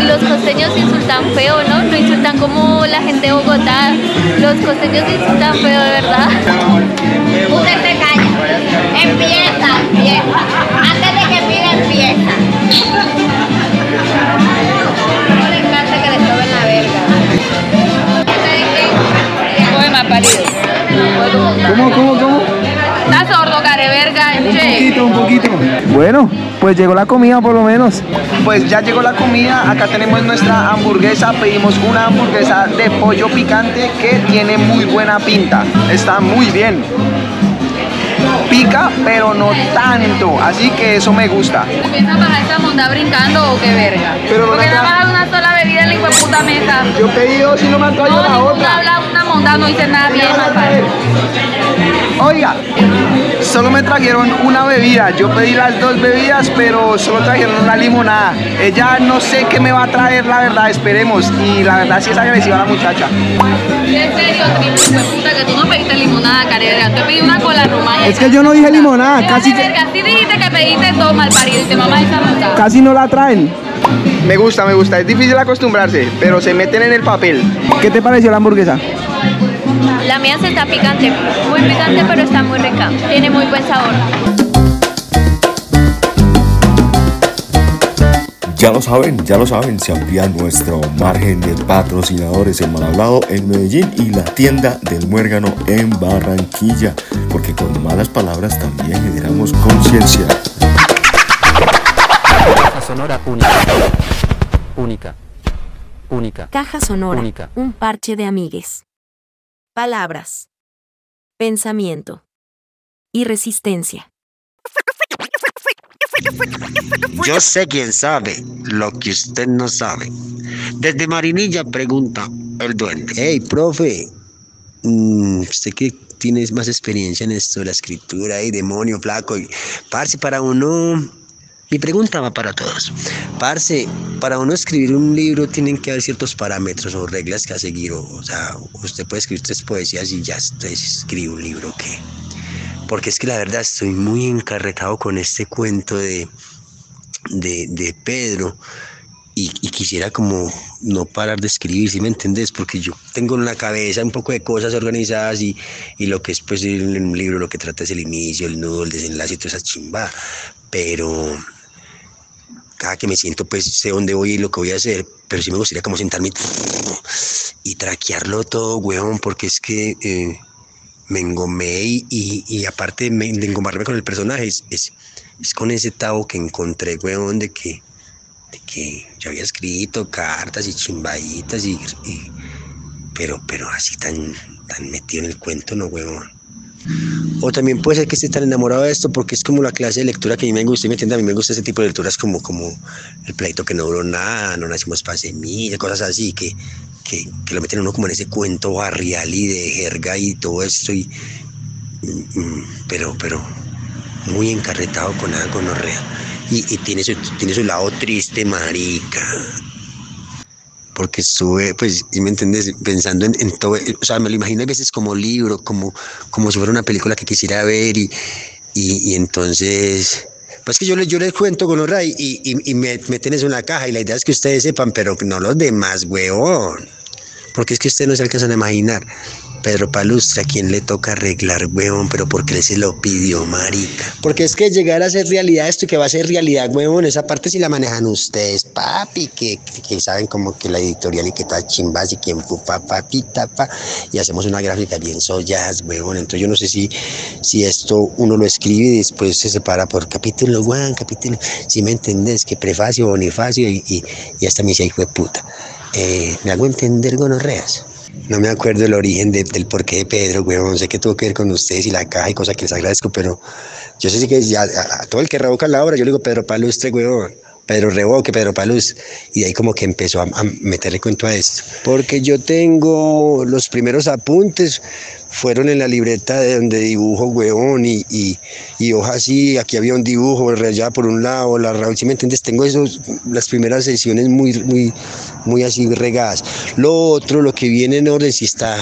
Speaker 31: los costeños insultan feo, ¿no? No insultan como la gente de Bogotá. Los costeños insultan feo, de verdad.
Speaker 25: Usted se calla. Empieza,
Speaker 26: un poquito. Bueno, pues llegó la comida por lo menos.
Speaker 27: Pues ya llegó la comida, acá tenemos nuestra hamburguesa, pedimos una hamburguesa de pollo picante que tiene muy buena pinta, está muy bien. Pica, pero no tanto, así que eso me gusta.
Speaker 25: ¿Empieza a bajar esta monda brincando o qué verga?
Speaker 27: Pero no
Speaker 25: Porque
Speaker 27: la-
Speaker 25: nada más hay una sola en la puta mesa.
Speaker 27: Yo pedí dos y no me han traído
Speaker 25: No,
Speaker 27: la otra.
Speaker 25: habla una monda, no dice nada bien.
Speaker 27: Oiga, solo me trajeron una bebida, yo pedí las dos bebidas, pero solo trajeron una limonada. Ella no sé qué me va a traer, la verdad, esperemos. Y la verdad sí es agresiva la muchacha.
Speaker 25: En serio, de puta, que tú no pediste limonada, care verga. Tú pedí una cola rumaya.
Speaker 26: Es que yo no dije limonada, casi,
Speaker 25: Casi dijiste que pediste todo mal parido y te mamá esa
Speaker 26: casi no la traen.
Speaker 27: Me gusta, me gusta, es difícil acostumbrarse, pero se meten en el papel.
Speaker 26: ¿Qué te pareció la hamburguesa?
Speaker 31: La mía se está picante, muy picante, pero está muy rica. Tiene muy buen sabor.
Speaker 3: Ya lo saben, ya lo saben, se amplía nuestro margen de patrocinadores en Malhablado en Medellín y la tienda del Muérgano en Barranquilla, porque con malas palabras también generamos conciencia.
Speaker 32: Caja sonora única. Única. Única.
Speaker 16: Caja sonora.
Speaker 32: Única.
Speaker 16: Un parche de amigues. Palabras. Pensamiento. Y resistencia.
Speaker 8: Yo sé quién sabe lo que usted no sabe. Desde Marinilla pregunta el duende. Hey, profe, mm, usted que tiene más experiencia en esto de la escritura y demonio, flaco, y parce, para uno, mi pregunta va para todos. Parce, para uno escribir un libro tienen que haber ciertos parámetros o reglas que a seguir. O, sea, usted puede escribir tres poesías y ya usted escribe un libro que porque es que la verdad estoy muy encarretado con este cuento de, de, Pedro y, quisiera como no parar de escribir, ¿sí me entendés? Porque yo tengo en la cabeza un poco de cosas organizadas y, y lo que es pues en un libro lo que trata es el inicio, el nudo, el desenlace y toda esa chimba. Pero cada que me siento pues sé dónde voy y lo que voy a hacer, pero sí me gustaría como sentarme y traquearlo todo, weón, porque es que eh, me engomé y, y, aparte me- de engomarme con el personaje, es, es, es con ese tabo que encontré, weón, de que, de que yo había escrito cartas y chimbaditas y, y- pero, pero así tan, tan metido en el cuento, no, weón. O también puede ser que esté tan enamorado de esto porque es como la clase de lectura que a mí me gusta, ¿sí ¿me entiendes? A mí me gusta ese tipo de lecturas como, como el pleito que no duró nada, no nacimos para semilla, cosas así, que, que, que lo meten uno como en ese cuento barrial y de jerga y todo esto, y, mm, mm, pero, pero muy encarretado con algo, no real. Y, y tiene, tiene su lado triste, marica porque estuve, pues, ¿sí ¿me entiendes? Pensando en, en todo, o sea, me lo imagino a veces como libro, como, como si fuera una película que quisiera ver y, y, y entonces, pues que yo, les- yo les cuento con los y, y, y me meten eso en la caja y la idea es que ustedes sepan, pero no los demás, huevón, porque es que ustedes no se alcanzan a imaginar. Pedro Palustre, ¿a quién le toca arreglar, huevón? Pero porque él se lo pidió, marica. Porque es que llegar a ser realidad esto y que va a ser realidad, huevón, esa parte sí la manejan ustedes, papi, que, que, saben como que la editorial y que tal chimbas y quién pupa, papi, tapa, y hacemos una gráfica bien soyas, huevón. Entonces yo no sé si, si esto uno lo escribe y después se separa por capítulo, Juan, capítulo, si me entendés, que prefacio, bonifacio y, y, y hasta me dice, hijo de puta. Eh, ¿Me hago entender, gonorreas? No me acuerdo el origen de- del porqué de Pedro, weón. Sé que tuvo que ver con ustedes y la caja y cosas que les agradezco, pero yo sé que ya, a, a todo el que revoca la obra, yo le digo Pedro Palustre, weón. Pedro Revoque, Pedro Paluz. Y de ahí como que empezó a, a meterle cuento a esto. Porque yo tengo los primeros apuntes, fueron en la libreta de donde dibujo, weón, y, y, y hoja así, aquí había un dibujo rayada por un lado, la Raúl, si me entiendes, tengo esos, las primeras sesiones muy, muy, muy así regadas. Lo otro, lo que viene en orden, sí está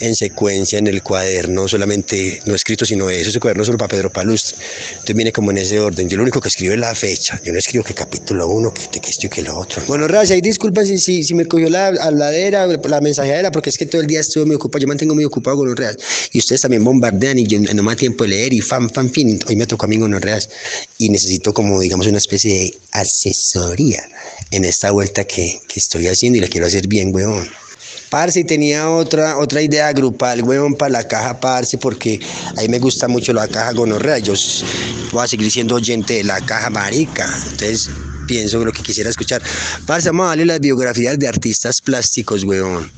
Speaker 8: en secuencia en el cuaderno, solamente, no escrito, sino eso, ese cuaderno solo para Pedro Palustre. Entonces viene como en ese orden. Yo lo único que escribo es la fecha, yo no escribo que capítulo uno, que, que esto y que lo otro. Bueno, Raza, y disculpen si, si, si me cogió la habladera, la mensajera, porque es que todo el día estuve muy ocupado, yo mantengo muy ocupado con real. Y ustedes también bombardean y yo no me da tiempo de leer y fan, fan, fin. Hoy me tocó a mí los reales y necesito como, digamos, una especie de asesoría en esta vuelta que, que estoy haciendo y la quiero hacer bien, weón. Parce, tenía otra, otra idea grupal, weón, para la caja, parce, porque a mí me gusta mucho la caja gonorrea. Yo voy a seguir siendo oyente de la caja marica. Entonces, pienso lo que quisiera escuchar. Parce, vamos a darle las biografías de artistas plásticos, weón.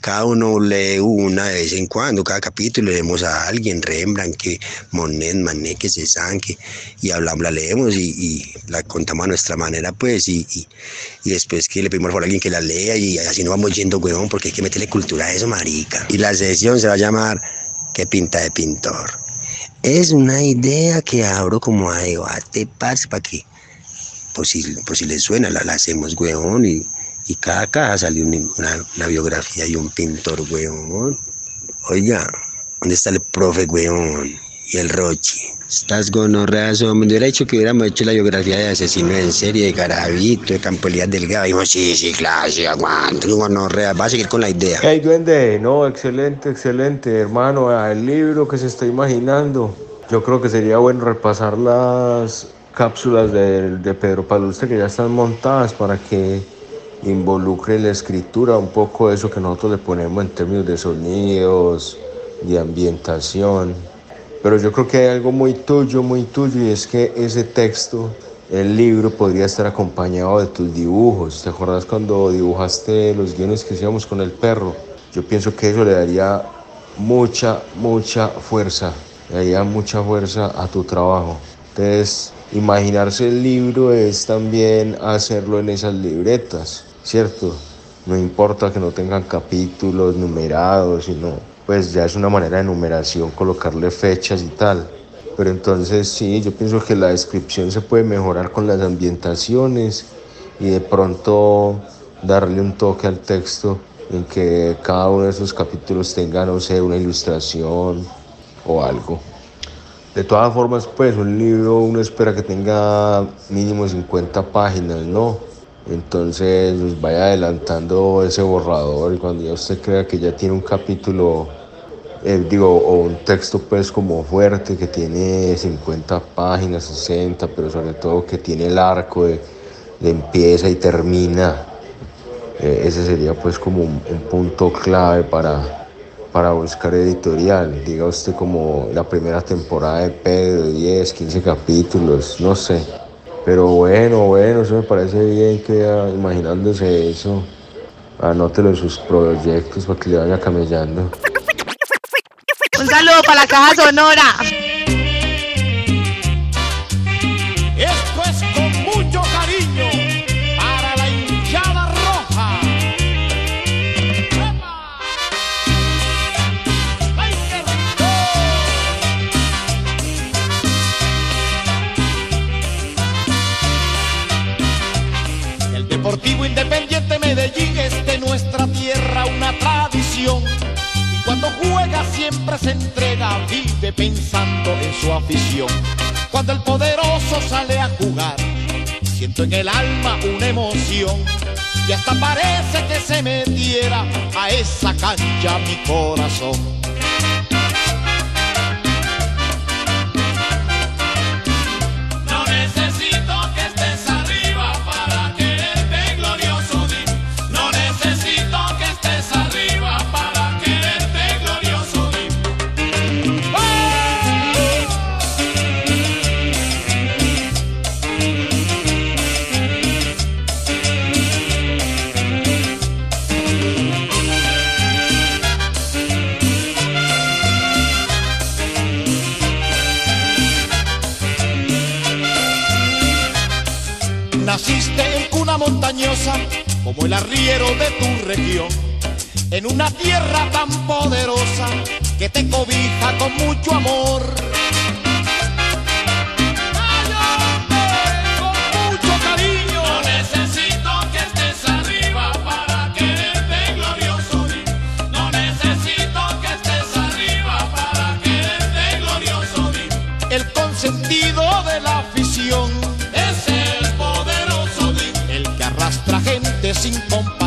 Speaker 8: Cada uno lee una de vez en cuando, cada capítulo leemos a alguien, Rembrandt, que Monet, Manet, que Cézanne, que y hablamos, la leemos y, la contamos a nuestra manera, pues, y, y, después que le pedimos por alguien que la lea y así nos vamos yendo, weón, porque hay que meterle cultura a eso, marica. Y la sesión se va a llamar ¿Qué pinta de pintor? Es una idea que abro como a debate, parce, para que, por si, por si les suena, la, la hacemos, weón, y, y cada caja sale un- una, biografía y un pintor, weón. Oiga, ¿dónde está el profe, weón? Y el Rochi. Estás gonorreas, hombre. Hubiera dicho que hubiéramos hecho la biografía de asesino en serie, de Garavito, de Campo Elías Delgado. Dijimos, sí, sí, claro, sí, aguanto, gonorrea. Va a seguir con la idea.
Speaker 30: Hey, duende, no, excelente, excelente, hermano. El libro que se está imaginando. Yo creo que sería bueno repasar las cápsulas de, de Pedro Palustre que ya están montadas para que involucre la escritura un poco eso que nosotros le ponemos en términos de sonidos, de ambientación. Pero yo creo que hay algo muy tuyo, muy tuyo, y es que ese texto, el libro, podría estar acompañado de tus dibujos. ¿Te acuerdas cuando dibujaste los guiones que hacíamos con el perro? Yo pienso que eso le daría mucha, mucha fuerza, le daría mucha fuerza a tu trabajo. Entonces, imaginarse el libro es también hacerlo en esas libretas, ¿cierto? No importa que no tengan capítulos numerados, sino pues ya es una manera de numeración colocarle fechas y tal. Pero entonces sí, yo pienso que la descripción se puede mejorar con las ambientaciones y de pronto darle un toque al texto en que cada uno de esos capítulos tenga, no sé, una ilustración o algo. De todas formas, pues un libro uno espera que tenga mínimo 50 páginas, ¿no? Entonces pues, vaya adelantando ese borrador y cuando ya usted crea que ya tiene un capítulo, eh, digo, o un texto pues como fuerte que tiene 50 páginas, 60, pero sobre todo que tiene el arco de, empieza y termina. Eh, ese sería pues como un, un punto clave para, para buscar editorial. Diga usted como la primera temporada de Pedro, 10, 15 capítulos, no sé. Pero bueno, bueno, eso me parece bien que imaginándose eso, anótelo en sus proyectos para que le vaya camellando.
Speaker 33: Un saludo para la caja sonora.
Speaker 34: Se entrega, vive pensando en su afición. Cuando el poderoso sale a jugar, siento en el alma una emoción. Y hasta parece que se metiera a esa cancha mi corazón. Como el arriero de tu región, en una tierra tan poderosa que te cobija con mucho amor. Arrastra gente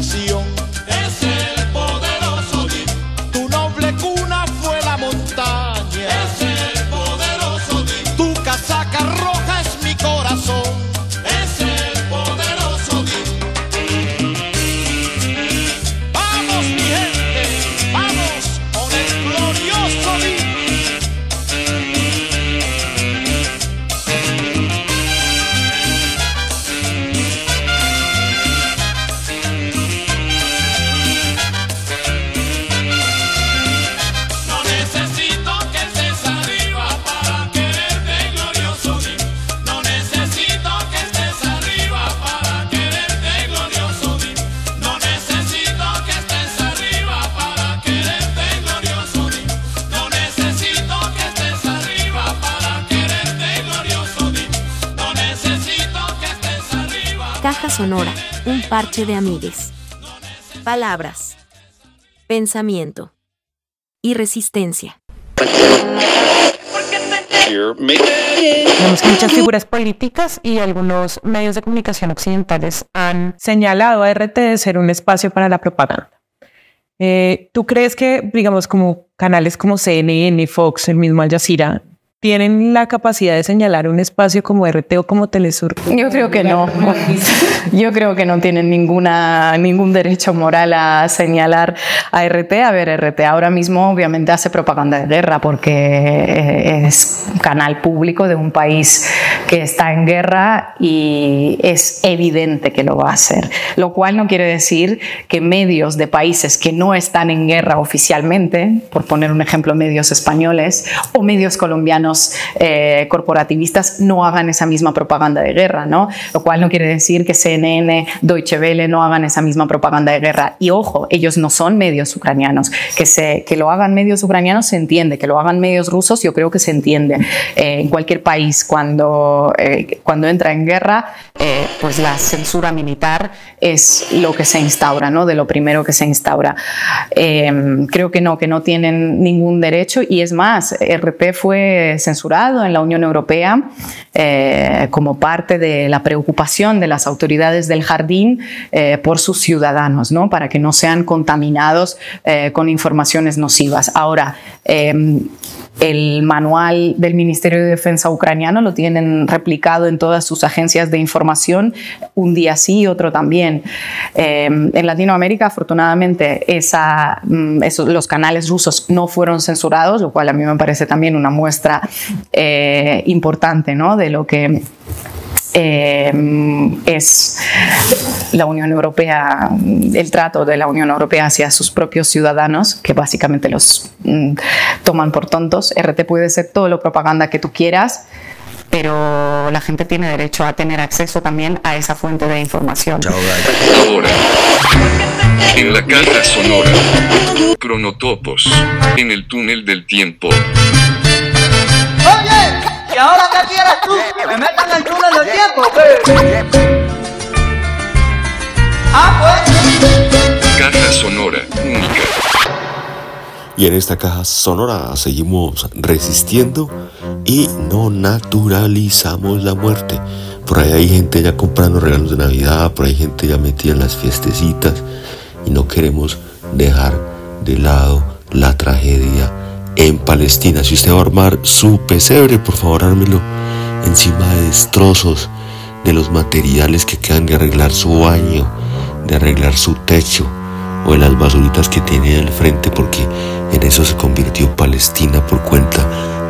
Speaker 16: de amigues. Palabras. Pensamiento. Y resistencia.
Speaker 35: Vemos que muchas figuras políticas y algunos medios de comunicación occidentales han señalado a RT de ser un espacio para la propaganda. Eh, ¿Tú crees que, digamos, como canales como CNN, Fox, el mismo Al Jazeera, tienen la capacidad de señalar un espacio como RT o como Telesur?
Speaker 12: Yo creo que no. Yo creo que no tienen ninguna, ningún derecho moral a señalar a RT. A ver, RT ahora mismo obviamente hace propaganda de guerra porque eh, es canal público de un país que está en guerra y es evidente que lo va a hacer. Lo cual no quiere decir que medios de países que no están en guerra oficialmente, por poner un ejemplo, medios españoles o medios colombianos eh, corporativistas no hagan esa misma propaganda de guerra, ¿no? Lo cual no quiere decir que CNN, Deutsche Welle no hagan esa misma propaganda de guerra. Y ojo, ellos no son medios ucranianos. Que, se, que lo hagan medios ucranianos se entiende, que lo hagan medios rusos yo creo que se entiende. Eh, en cualquier país cuando, eh, cuando entra en guerra, eh, pues la censura militar es lo que se instaura, ¿no? De lo primero que se instaura. Eh, creo que no, que no tienen ningún derecho y es más, RP fue censurado en la Unión Europea eh, como parte de la preocupación de las autoridades del jardín eh, por sus ciudadanos, ¿no? para que no sean contaminados eh, con informaciones nocivas. Ahora, em, el manual del Ministerio de Defensa ucraniano lo tienen replicado en todas sus agencias de información, un día sí, otro también. Eh, en Latinoamérica, afortunadamente, esa, mm, esos, los canales rusos no fueron censurados, lo cual a mí me parece también una muestra eh, importante ¿no? de lo que eh, es la Unión Europea, el trato de la Unión Europea hacia sus propios ciudadanos, que básicamente los mm, toman por tontos. RT puede ser todo lo propaganda que tú quieras, pero la gente tiene derecho a tener acceso también a esa fuente de información.
Speaker 29: Ahora, en la caja sonora, cronotopos, en el túnel del tiempo.
Speaker 4: ¿Y ahora qué quieres tú? ¿Que me metan en el túnel del tiempo? Ah, pues.
Speaker 29: Caja sonora, única.
Speaker 3: Y en esta caja sonora seguimos resistiendo y no naturalizamos la muerte. Por ahí hay gente ya comprando regalos de Navidad, por ahí hay gente ya metida en las fiestecitas y no queremos dejar de lado la tragedia en Palestina. Si usted va a armar su pesebre, por favor ármelo encima de destrozos de los materiales que quedan de arreglar su baño, de arreglar su techo o de las basuritas que tiene al frente porque en eso se convirtió Palestina por cuenta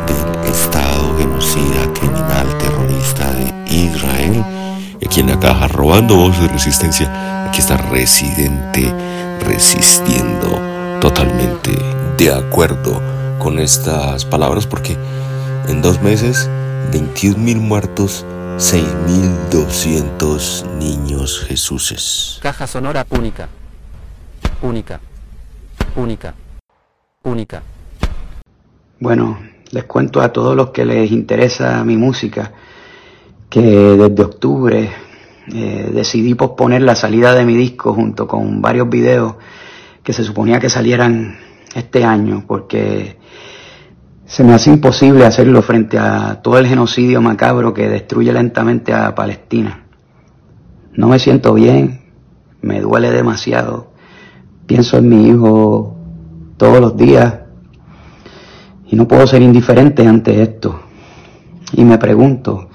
Speaker 3: del Estado genocida, criminal, terrorista de Israel. Y aquí en la caja, robando voz de resistencia, aquí está Residente resistiendo totalmente de acuerdo con estas palabras porque en dos meses 21 mil muertos 6.200 niños Jesuses.
Speaker 32: Caja sonora única. Única. Única. Única.
Speaker 26: Bueno, les cuento a todos los que les interesa mi música que desde octubre eh, decidí posponer la salida de mi disco junto con varios videos que se suponía que salieran este año porque se me hace imposible hacerlo frente a todo el genocidio macabro que destruye lentamente a Palestina. No me siento bien, me duele demasiado, pienso en mi hijo todos los días y no puedo ser indiferente ante esto. Y me pregunto,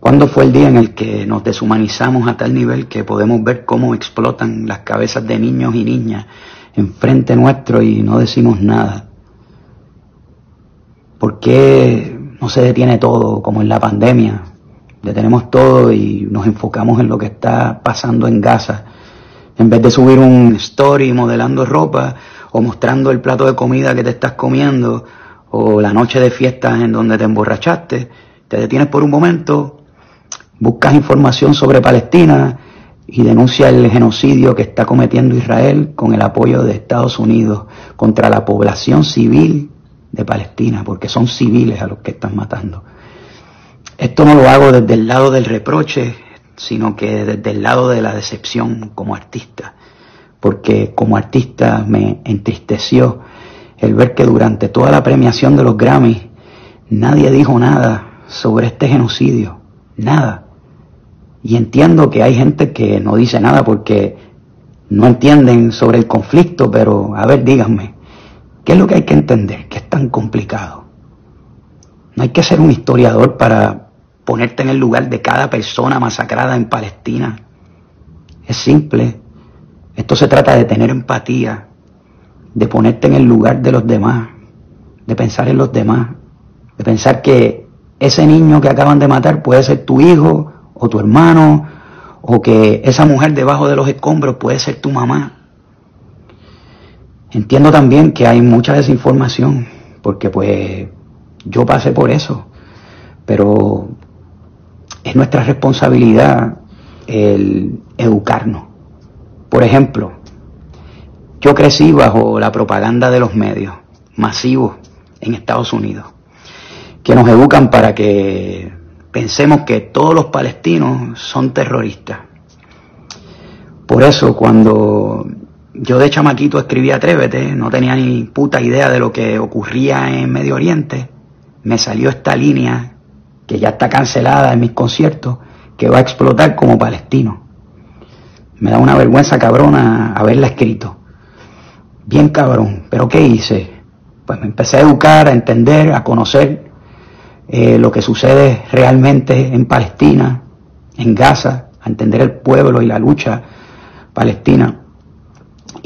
Speaker 26: ¿cuándo fue el día en el que nos deshumanizamos a tal nivel que podemos ver cómo explotan las cabezas de niños y niñas enfrente nuestro y no decimos nada? ¿Por qué no se detiene todo como en la pandemia? Detenemos todo y nos enfocamos en lo que está pasando en Gaza. En vez de subir un story modelando ropa o mostrando el plato de comida que te estás comiendo o la noche de fiestas en donde te emborrachaste, te detienes por un momento, buscas información sobre Palestina y denuncia el genocidio que está cometiendo Israel con el apoyo de Estados Unidos contra la población civil de Palestina, porque son civiles a los que están matando. Esto no lo hago desde el lado del reproche, sino que desde el lado de la decepción como artista, porque como artista me entristeció el ver que durante toda la premiación de los Grammys nadie dijo nada sobre este genocidio, nada. Y entiendo que hay gente que no dice nada porque no entienden sobre el conflicto, pero a ver, díganme, ¿qué es lo que hay que entender? Que es tan complicado. No hay que ser un historiador para ponerte en el lugar de cada persona masacrada en Palestina. Es simple. Esto se trata de tener empatía, de ponerte en el lugar de los demás, de pensar en los demás, de pensar que ese niño que acaban de matar puede ser tu hijo o tu hermano, o que esa mujer debajo de los escombros puede ser tu mamá. Entiendo también que hay mucha desinformación, porque pues yo pasé por eso, pero es nuestra responsabilidad el educarnos. Por ejemplo, yo crecí bajo la propaganda de los medios masivos en Estados Unidos, que nos educan para que pensemos que todos los palestinos son terroristas. Por eso cuando yo de chamaquito escribí Atrévete, no tenía ni puta idea de lo que ocurría en Medio Oriente, me salió esta línea que ya está cancelada en mis conciertos, que va a explotar como palestino. Me da una vergüenza cabrona haberla escrito. Bien cabrón. Pero ¿qué hice? Pues me empecé a educar, a entender, a conocer eh, lo que sucede realmente en Palestina, en Gaza, a entender el pueblo y la lucha palestina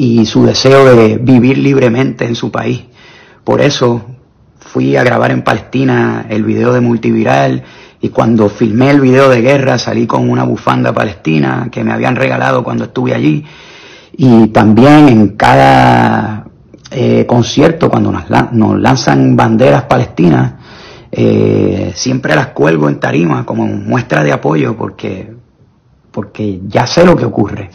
Speaker 26: y su deseo de vivir libremente en su país. Por eso fui a grabar en Palestina el video de Multiviral y cuando filmé el video de guerra salí con una bufanda palestina que me habían regalado cuando estuve allí y también en cada eh, concierto cuando nos, nos, lanzan banderas palestinas eh, siempre las cuelgo en tarima como muestra de apoyo porque porque ya sé lo que ocurre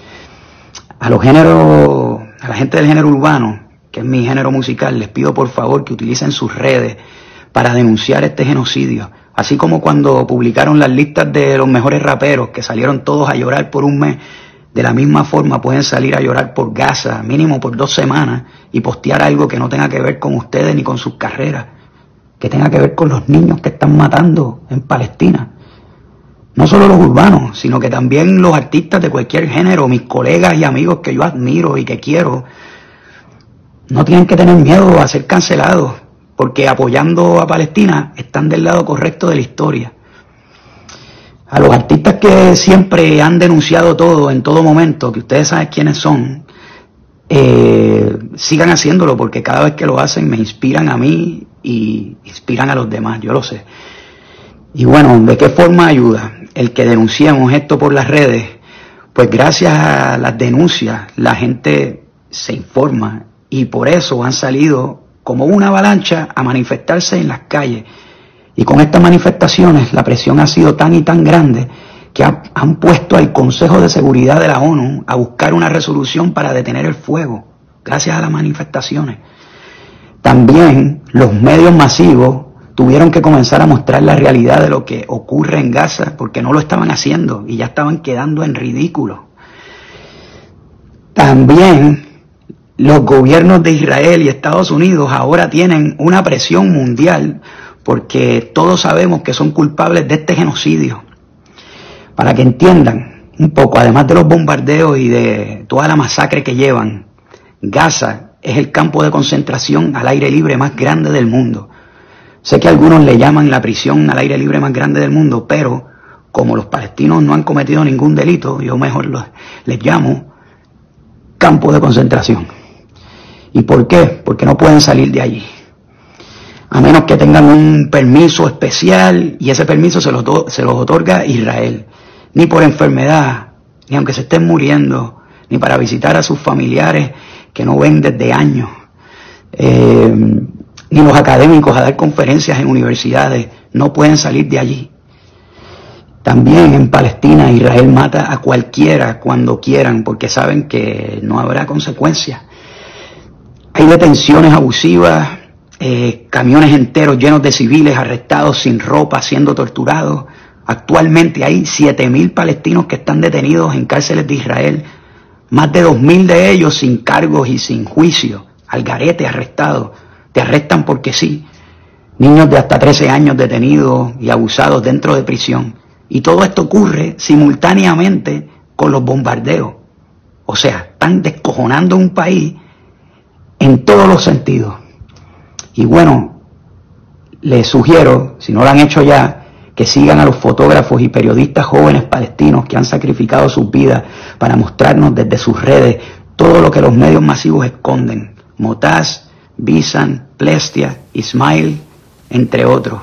Speaker 26: a los géneros a la gente del género urbano que es mi género musical les pido por favor que utilicen sus redes para denunciar este genocidio Así como cuando publicaron las listas de los mejores raperos, que salieron todos a llorar por un mes, de la misma forma pueden salir a llorar por Gaza, mínimo por dos semanas, y postear algo que no tenga que ver con ustedes ni con sus carreras, que tenga que ver con los niños que están matando en Palestina. No solo los urbanos, sino que también los artistas de cualquier género, mis colegas y amigos que yo admiro y que quiero, no tienen que tener miedo a ser cancelados porque apoyando a Palestina están del lado correcto de la historia. A los artistas que siempre han denunciado todo en todo momento, que ustedes saben quiénes son, eh, sigan haciéndolo porque cada vez que lo hacen me inspiran a mí y inspiran a los demás, yo lo sé. Y bueno, ¿de qué forma ayuda el que denunciemos esto por las redes? Pues gracias a las denuncias la gente se informa y por eso han salido como una avalancha a manifestarse en las calles. Y con estas manifestaciones la presión ha sido tan y tan grande que han puesto al Consejo de Seguridad de la ONU a buscar una resolución para detener el fuego, gracias a las manifestaciones. También los medios masivos tuvieron que comenzar a mostrar la realidad de lo que ocurre en Gaza, porque no lo estaban haciendo y ya estaban quedando en ridículo. También los gobiernos de Israel y Estados Unidos ahora tienen una presión mundial porque todos sabemos que son culpables de este genocidio. Para que entiendan un poco, además de los bombardeos y de toda la masacre que llevan, Gaza es el campo de concentración al aire libre más grande del mundo. Sé que algunos le llaman la prisión al aire libre más grande del mundo, pero como los palestinos no han cometido ningún delito, yo mejor les llamo campo de concentración. ¿Y por qué? Porque no pueden salir de allí. A menos que tengan un permiso especial y ese permiso se los, se los otorga Israel. Ni por enfermedad, ni aunque se estén muriendo, ni para visitar a sus familiares que no ven desde años. Eh, ni los académicos a dar conferencias en universidades no pueden salir de allí. También en Palestina Israel mata a cualquiera cuando quieran porque saben que no habrá consecuencias. Hay detenciones abusivas, eh, camiones enteros llenos de civiles arrestados sin ropa, siendo torturados. Actualmente hay 7.000 palestinos que están detenidos en cárceles de Israel, más de 2.000 de ellos sin cargos y sin juicio, al garete arrestados. Te arrestan porque sí. Niños de hasta 13 años detenidos y abusados dentro de prisión. Y todo esto ocurre simultáneamente con los bombardeos. O sea, están descojonando un país en todos los sentidos. Y bueno, les sugiero, si no lo han hecho ya, que sigan a los fotógrafos y periodistas jóvenes palestinos que han sacrificado sus vidas para mostrarnos desde sus redes todo lo que los medios masivos esconden. Motaz, Bisan, Plestia, Ismail, entre otros.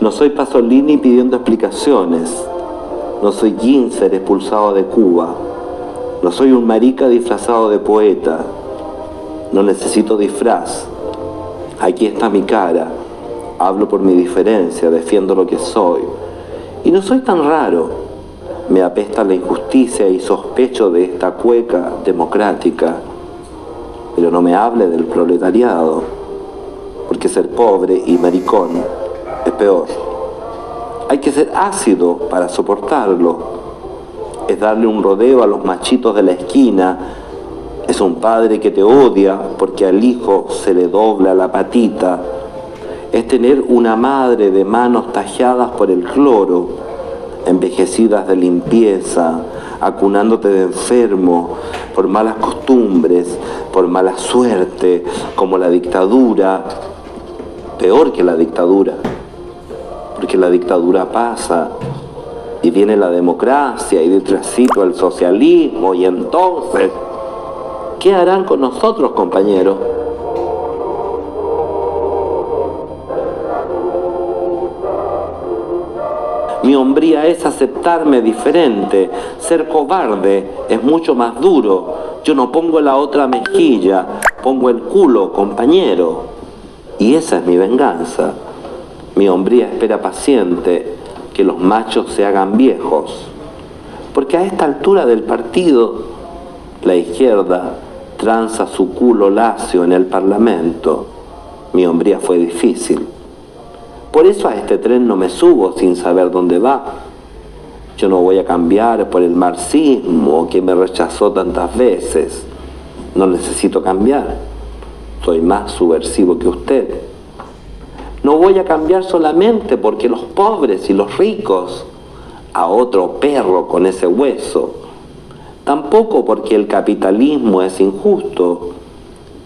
Speaker 33: No soy Pasolini pidiendo explicaciones. No soy Ginzer expulsado de Cuba. No soy un marica disfrazado de poeta. No necesito disfraz. Aquí está mi cara. Hablo por mi diferencia, defiendo lo que soy. Y no soy tan raro.
Speaker 7: Me apesta la injusticia y sospecho de esta cueca democrática, pero no me hable del proletariado, porque ser pobre y maricón es peor. Hay que ser ácido para soportarlo. Es darle un rodeo a los machitos de la esquina. Es un padre que te odia porque al hijo se le dobla la patita. Es tener una madre de manos talladas por el cloro, envejecidas de limpieza, acunándote de enfermo por malas costumbres, por mala suerte, como la dictadura, peor que la dictadura porque la dictadura pasa y viene la democracia y detrásito el socialismo y entonces, ¿qué harán con nosotros, compañeros? Mi hombría es aceptarme diferente, ser cobarde es mucho más duro. Yo no pongo la otra mejilla, pongo el culo, compañero. Y esa es mi venganza. Mi hombría espera paciente que los machos se hagan viejos, porque a esta altura del partido, la izquierda tranza su culo lacio en el Parlamento. Mi hombría fue difícil. Por eso a este tren no me subo sin saber dónde va. Yo no voy a cambiar por el marxismo que me rechazó tantas veces. No necesito cambiar. Soy más subversivo que usted. No voy a cambiar solamente porque los pobres y los ricos a otro perro con ese hueso. Tampoco porque el capitalismo es injusto.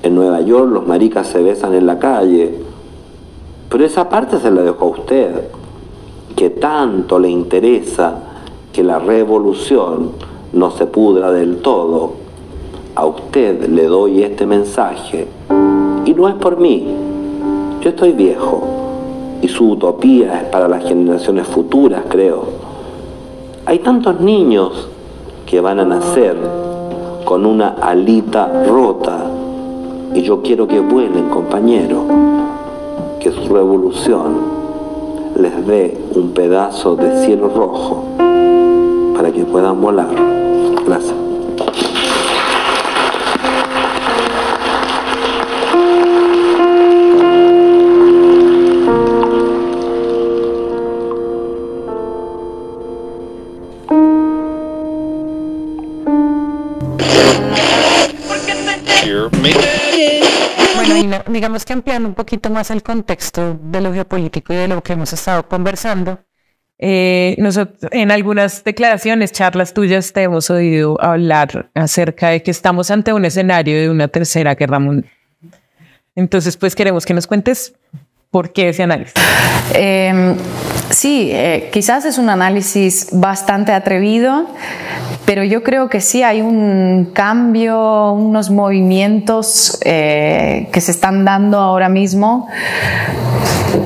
Speaker 7: En Nueva York los maricas se besan en la calle. Pero esa parte se la dejo a usted, que tanto le interesa que la revolución no se pudra del todo. A usted le doy este mensaje. Y no es por mí, yo estoy viejo y su utopía es para las generaciones futuras, creo. Hay tantos niños que van a nacer con una alita rota y yo quiero que vuelen, compañero, que su revolución les dé un pedazo de cielo rojo para que puedan volar. Gracias.
Speaker 14: Digamos que ampliando un poquito más el contexto de lo geopolítico y de lo que hemos estado conversando,
Speaker 35: Eh, nosotros, en algunas declaraciones, charlas tuyas, te hemos oído hablar acerca de que estamos ante un escenario de una tercera guerra mundial. Entonces, pues queremos que nos cuentes por qué ese análisis.
Speaker 12: Eh, sí, eh, quizás es un análisis bastante atrevido, pero yo creo que sí hay un cambio, unos movimientos eh, que se están dando ahora mismo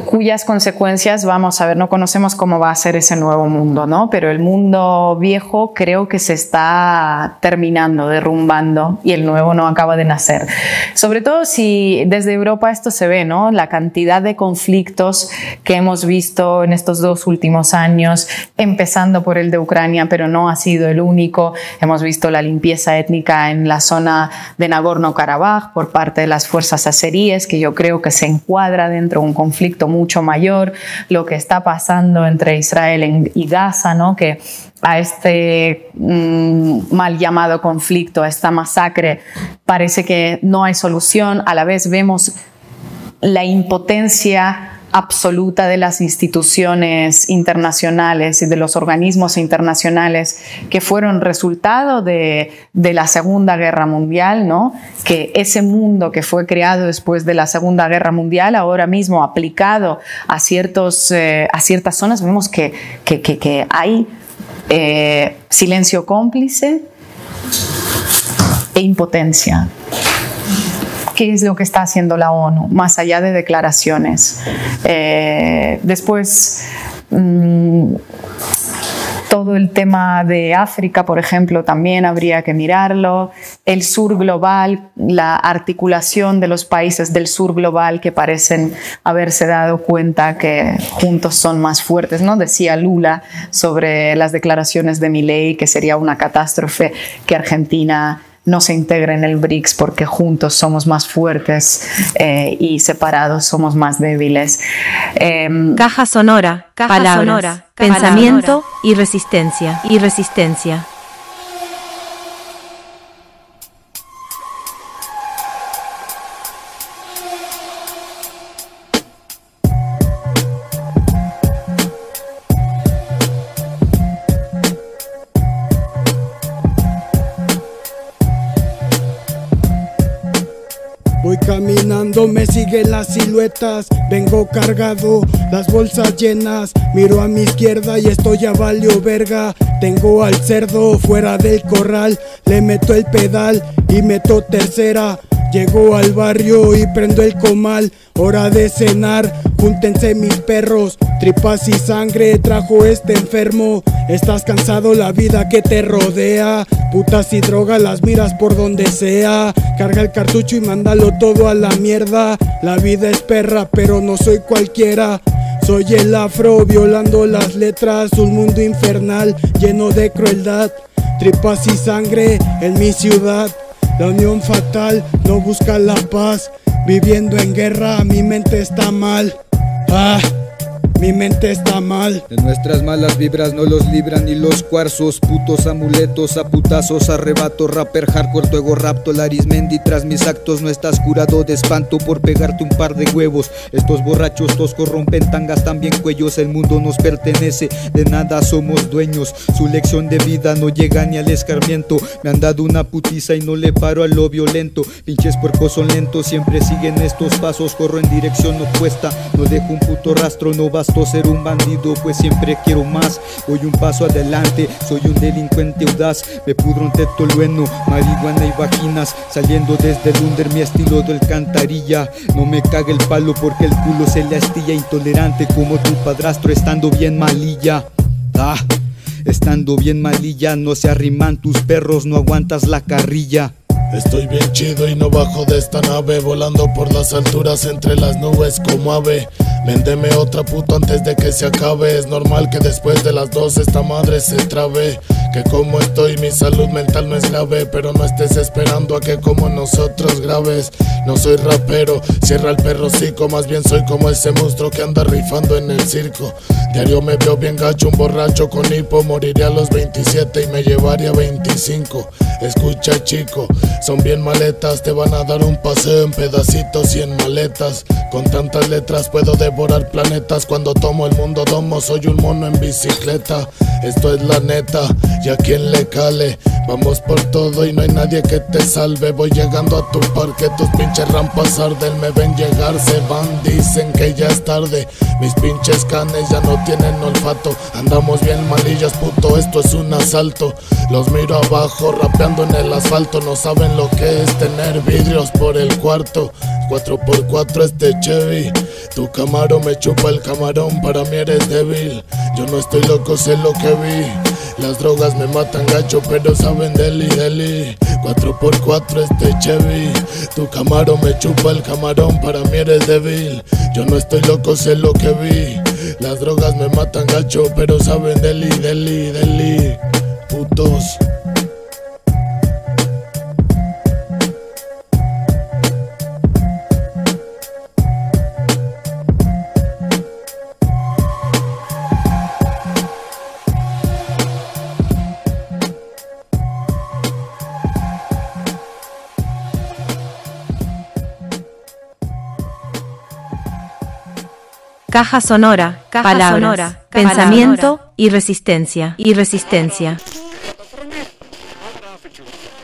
Speaker 12: cuyas consecuencias vamos a ver, no conocemos cómo va a ser ese nuevo mundo, ¿no? Pero el mundo viejo creo que se está terminando, derrumbando y el nuevo no acaba de nacer. Sobre todo si desde Europa esto se ve, ¿no? La cantidad de conflictos que hemos visto en estos dos últimos años, empezando por el de Ucrania, pero no ha sido el único. Hemos visto la limpieza étnica en la zona de Nagorno-Karabaj por parte de las fuerzas azeríes, que yo creo que se encuadra dentro de un conflicto mucho mayor, lo que está pasando entre Israel y Gaza, ¿no? que a este mm, mal llamado conflicto, a esta masacre, parece que no hay solución. A la vez vemos la impotencia absoluta de las instituciones internacionales y de los organismos internacionales que fueron resultado de, de, la Segunda Guerra Mundial, ¿no? que ese mundo que fue creado después de la Segunda Guerra Mundial, ahora mismo aplicado a, ciertos, eh, a ciertas zonas, vemos que, que, que, hay eh, silencio cómplice e impotencia qué es lo que está haciendo la ONU, más allá de declaraciones. Eh, después, mmm, Todo el tema de África, por ejemplo, también habría que mirarlo. El sur global, la articulación de los países del sur global que parecen haberse dado cuenta que juntos son más fuertes, ¿no? Decía Lula sobre las declaraciones de Milei que sería una catástrofe que Argentina no se integre en el BRICS porque juntos somos más fuertes eh, y separados somos más débiles. Em,
Speaker 16: Caja sonora,
Speaker 12: Caja
Speaker 16: palabras,
Speaker 12: sonora,
Speaker 16: pensamiento y resistencia, y resistencia.
Speaker 36: Las siluetas. Vengo cargado, las bolsas llenas. Miro a mi izquierda y esto ya valió verga. Tengo al cerdo fuera del corral. Le meto el pedal y meto tercera. Llego al barrio y prendo el comal. Hora de cenar, júntense mis perros. Tripas y sangre trajo este enfermo. Estás cansado la vida que te rodea. Putas y drogas las miras por donde sea. Carga el cartucho y mándalo todo a la mierda. La vida es perra, pero no soy cualquiera. Soy el afro violando las letras. Un mundo infernal lleno de crueldad. Tripas y sangre en mi ciudad. La unión fatal no busca la paz. Viviendo en guerra, mi mente está mal. Ah. Mi mente está mal.
Speaker 37: De nuestras malas vibras no los libran ni los cuarzos. Putos amuletos, a putazos, arrebato, rapper, hardcore, tu ego rapto, Larismendi. Tras mis actos no estás curado de espanto por pegarte un par de huevos. Estos borrachos toscos rompen tangas, también cuellos. El mundo nos pertenece, de nada somos dueños. Su lección de vida no llega ni al escarmiento. Me han dado una putiza y no le paro a lo violento. Pinches puercos son lentos, siempre siguen estos pasos. Corro en dirección opuesta, no dejo un puto rastro, no basta ser un bandido, pues siempre quiero más. Voy un paso adelante, soy un delincuente audaz. Me pudro un teto lueno, marihuana y vaginas. Saliendo desde el mi estilo de alcantarilla. No me caga el palo porque el culo se le astilla. Intolerante como tu padrastro, estando bien malilla. Ah, estando bien malilla, no se arriman tus perros, no aguantas la carrilla.
Speaker 38: Estoy bien chido y no bajo de esta nave Volando por las alturas entre las nubes como ave. Véndeme otra puto antes de que se acabe. Es normal que después de las dos esta madre se trabe Que como estoy mi salud mental no es grave Pero no estés esperando a que como nosotros graves No soy rapero, cierra el perro cico Más bien soy como ese monstruo que anda rifando en el circo Diario me veo bien gacho, un borracho con hipo Moriría a los 27 y me llevaría 25 Escucha chico, son bien maletas, te van a dar un paseo en pedacitos y en maletas. Con tantas letras puedo devorar planetas. Cuando tomo el mundo domo, soy un mono en bicicleta. Esto es la neta, y a quien le cale. Vamos por todo y no hay nadie que te salve. Voy llegando a tu parque, tus pinches rampas arden. Me ven llegar, se van, dicen que ya es tarde. Mis pinches canes ya no tienen olfato. Andamos bien malillas, puto, esto es un asalto. Los miro abajo, rapeando en el asfalto. No saben lo que es tener vidrios por el cuarto. 4x4 este Chevy. Tu camaro me chupa el camarón, para mí eres débil. Yo no estoy loco, sé lo que vi. Las drogas me matan gacho, pero saben deli, deli. 4x4 este Chevy. Tu camaro me chupa el camarón, para mí eres débil. Yo no estoy loco, sé lo que vi. Las drogas me matan gacho, pero saben deli, deli, deli. Putos.
Speaker 16: Caja sonora, Caja palabras, sonora, pensamiento y resistencia, y resistencia.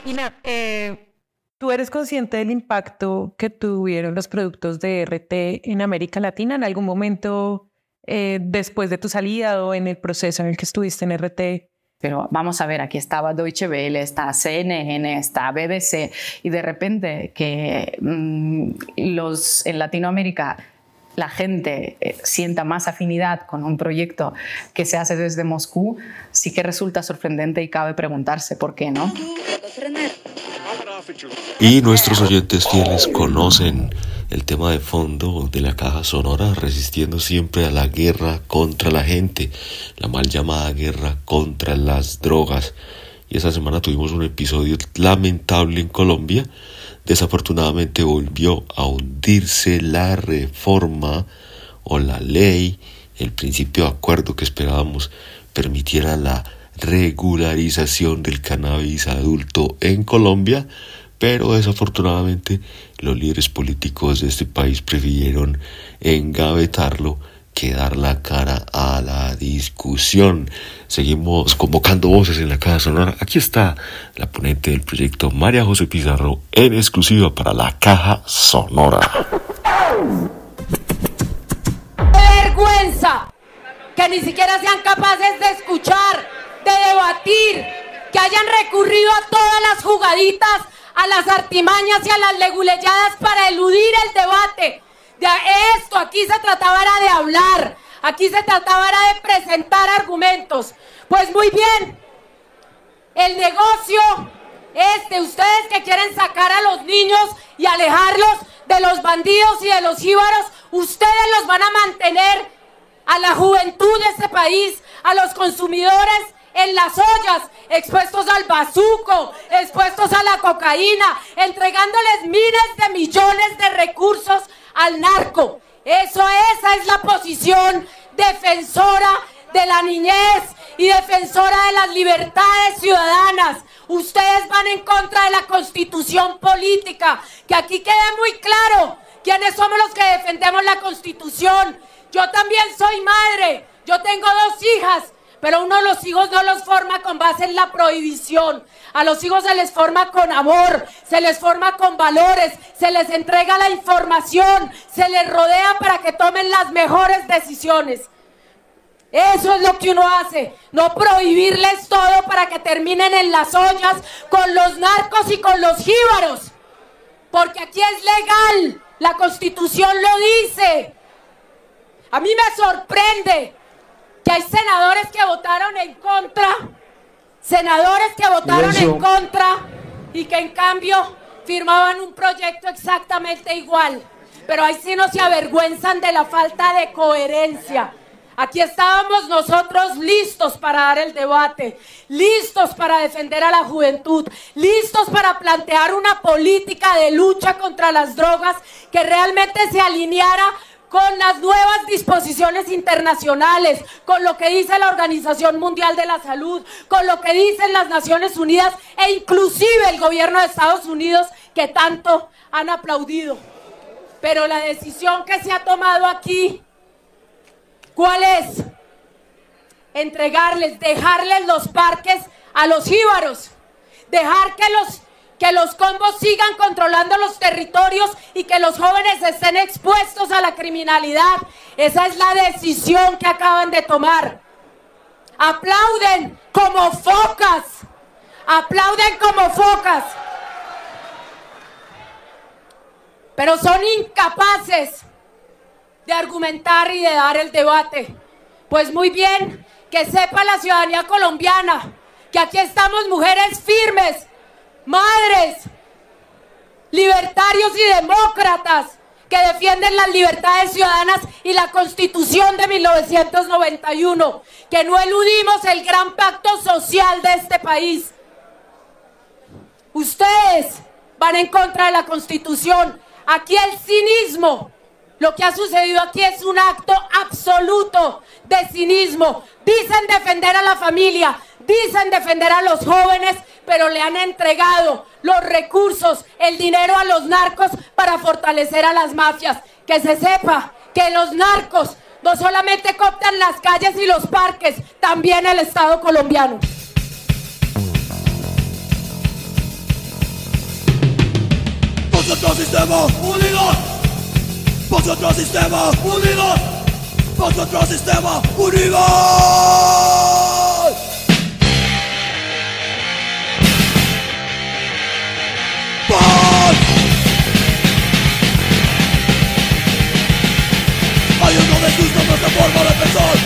Speaker 35: Ina, eh, ¿tú eres consciente del impacto que tuvieron los productos de RT en América Latina en algún momento eh, después de tu salida o en el proceso en el que estuviste en RT?
Speaker 12: Pero vamos a ver, aquí estaba Deutsche Welle, está CNN, está BBC, y de repente que mm, los en Latinoamérica la gente eh, sienta más afinidad con un proyecto que se hace desde Moscú, sí que resulta sorprendente y cabe preguntarse por qué, ¿no?
Speaker 3: Y nuestros oyentes fieles conocen el tema de fondo de la caja sonora, resistiendo siempre a la guerra contra la gente, la mal llamada guerra contra las drogas. Y esa semana tuvimos un episodio lamentable en Colombia. Desafortunadamente volvió a hundirse la reforma o la ley, el principio de acuerdo que esperábamos permitiera la regularización del cannabis adulto en Colombia, pero desafortunadamente los líderes políticos de este país prefirieron engavetarlo que dar la cara a la discusión. Seguimos convocando voces en la Caja Sonora. Aquí está la ponente del proyecto María José Pizarro en exclusiva para la Caja Sonora.
Speaker 28: ¡Qué vergüenza! Que ni siquiera sean capaces de escuchar, de debatir, que hayan recurrido a todas las jugaditas, a las artimañas y a las leguleyadas para eludir el debate. De esto aquí se trataba era de hablar, aquí se trataba era de presentar argumentos. Pues muy bien, el negocio es de ustedes que quieren sacar a los niños y alejarlos de los bandidos y de los jíbaros, ustedes los van a mantener a la juventud de este país, a los consumidores en las ollas, expuestos al bazuco, expuestos a la cocaína, entregándoles miles de millones de recursos al narco. Eso, esa es la posición defensora de la niñez y defensora de las libertades ciudadanas. Ustedes van en contra de la constitución política. Que aquí quede muy claro quiénes somos los que defendemos la constitución. Yo también soy madre. Yo tengo dos hijas. Pero uno los hijos no los forma con base en la prohibición. A los hijos se les forma con amor, se les forma con valores, se les entrega la información, se les rodea para que tomen las mejores decisiones. Eso es lo que uno hace, no prohibirles todo para que terminen en las ollas con los narcos y con los jíbaros. Porque aquí es legal, la constitución lo dice. A mí me sorprende que hay senadores que votaron en contra, senadores que votaron en contra y que en cambio firmaban un proyecto exactamente igual. Pero ahí sí no se avergüenzan de la falta de coherencia. Aquí estábamos nosotros listos para dar el debate, listos para defender a la juventud, listos para plantear una política de lucha contra las drogas que realmente se alineara con las nuevas disposiciones internacionales, con lo que dice la Organización Mundial de la Salud, con lo que dicen las Naciones Unidas e inclusive el gobierno de Estados Unidos que tanto han aplaudido. Pero la decisión que se ha tomado aquí, ¿cuál es? Entregarles, dejarles los parques a los jíbaros, dejar que los que los combos sigan controlando los territorios y que los jóvenes estén expuestos a la criminalidad. Esa es la decisión que acaban de tomar. Aplauden como focas. Aplauden como focas. Pero son incapaces de argumentar y de dar el debate. Pues muy bien, que sepa la ciudadanía colombiana que aquí estamos mujeres firmes madres, libertarios y demócratas que defienden las libertades ciudadanas y la constitución de 1991, que no eludimos el gran pacto social de este país. Ustedes van en contra de la constitución. Aquí el cinismo, lo que ha sucedido aquí es un acto absoluto de cinismo. Dicen defender a la familia, dicen defender a los jóvenes, pero le han entregado los recursos, el dinero a los narcos para fortalecer a las mafias. Que se sepa que los narcos no solamente cooptan las calles y los parques, también el Estado colombiano.
Speaker 18: Vosotros sistema unidos. Vosotros sistema unidos. Vosotros sistema unidos.
Speaker 14: tiempos. Uno de sus nombres de forma de pensar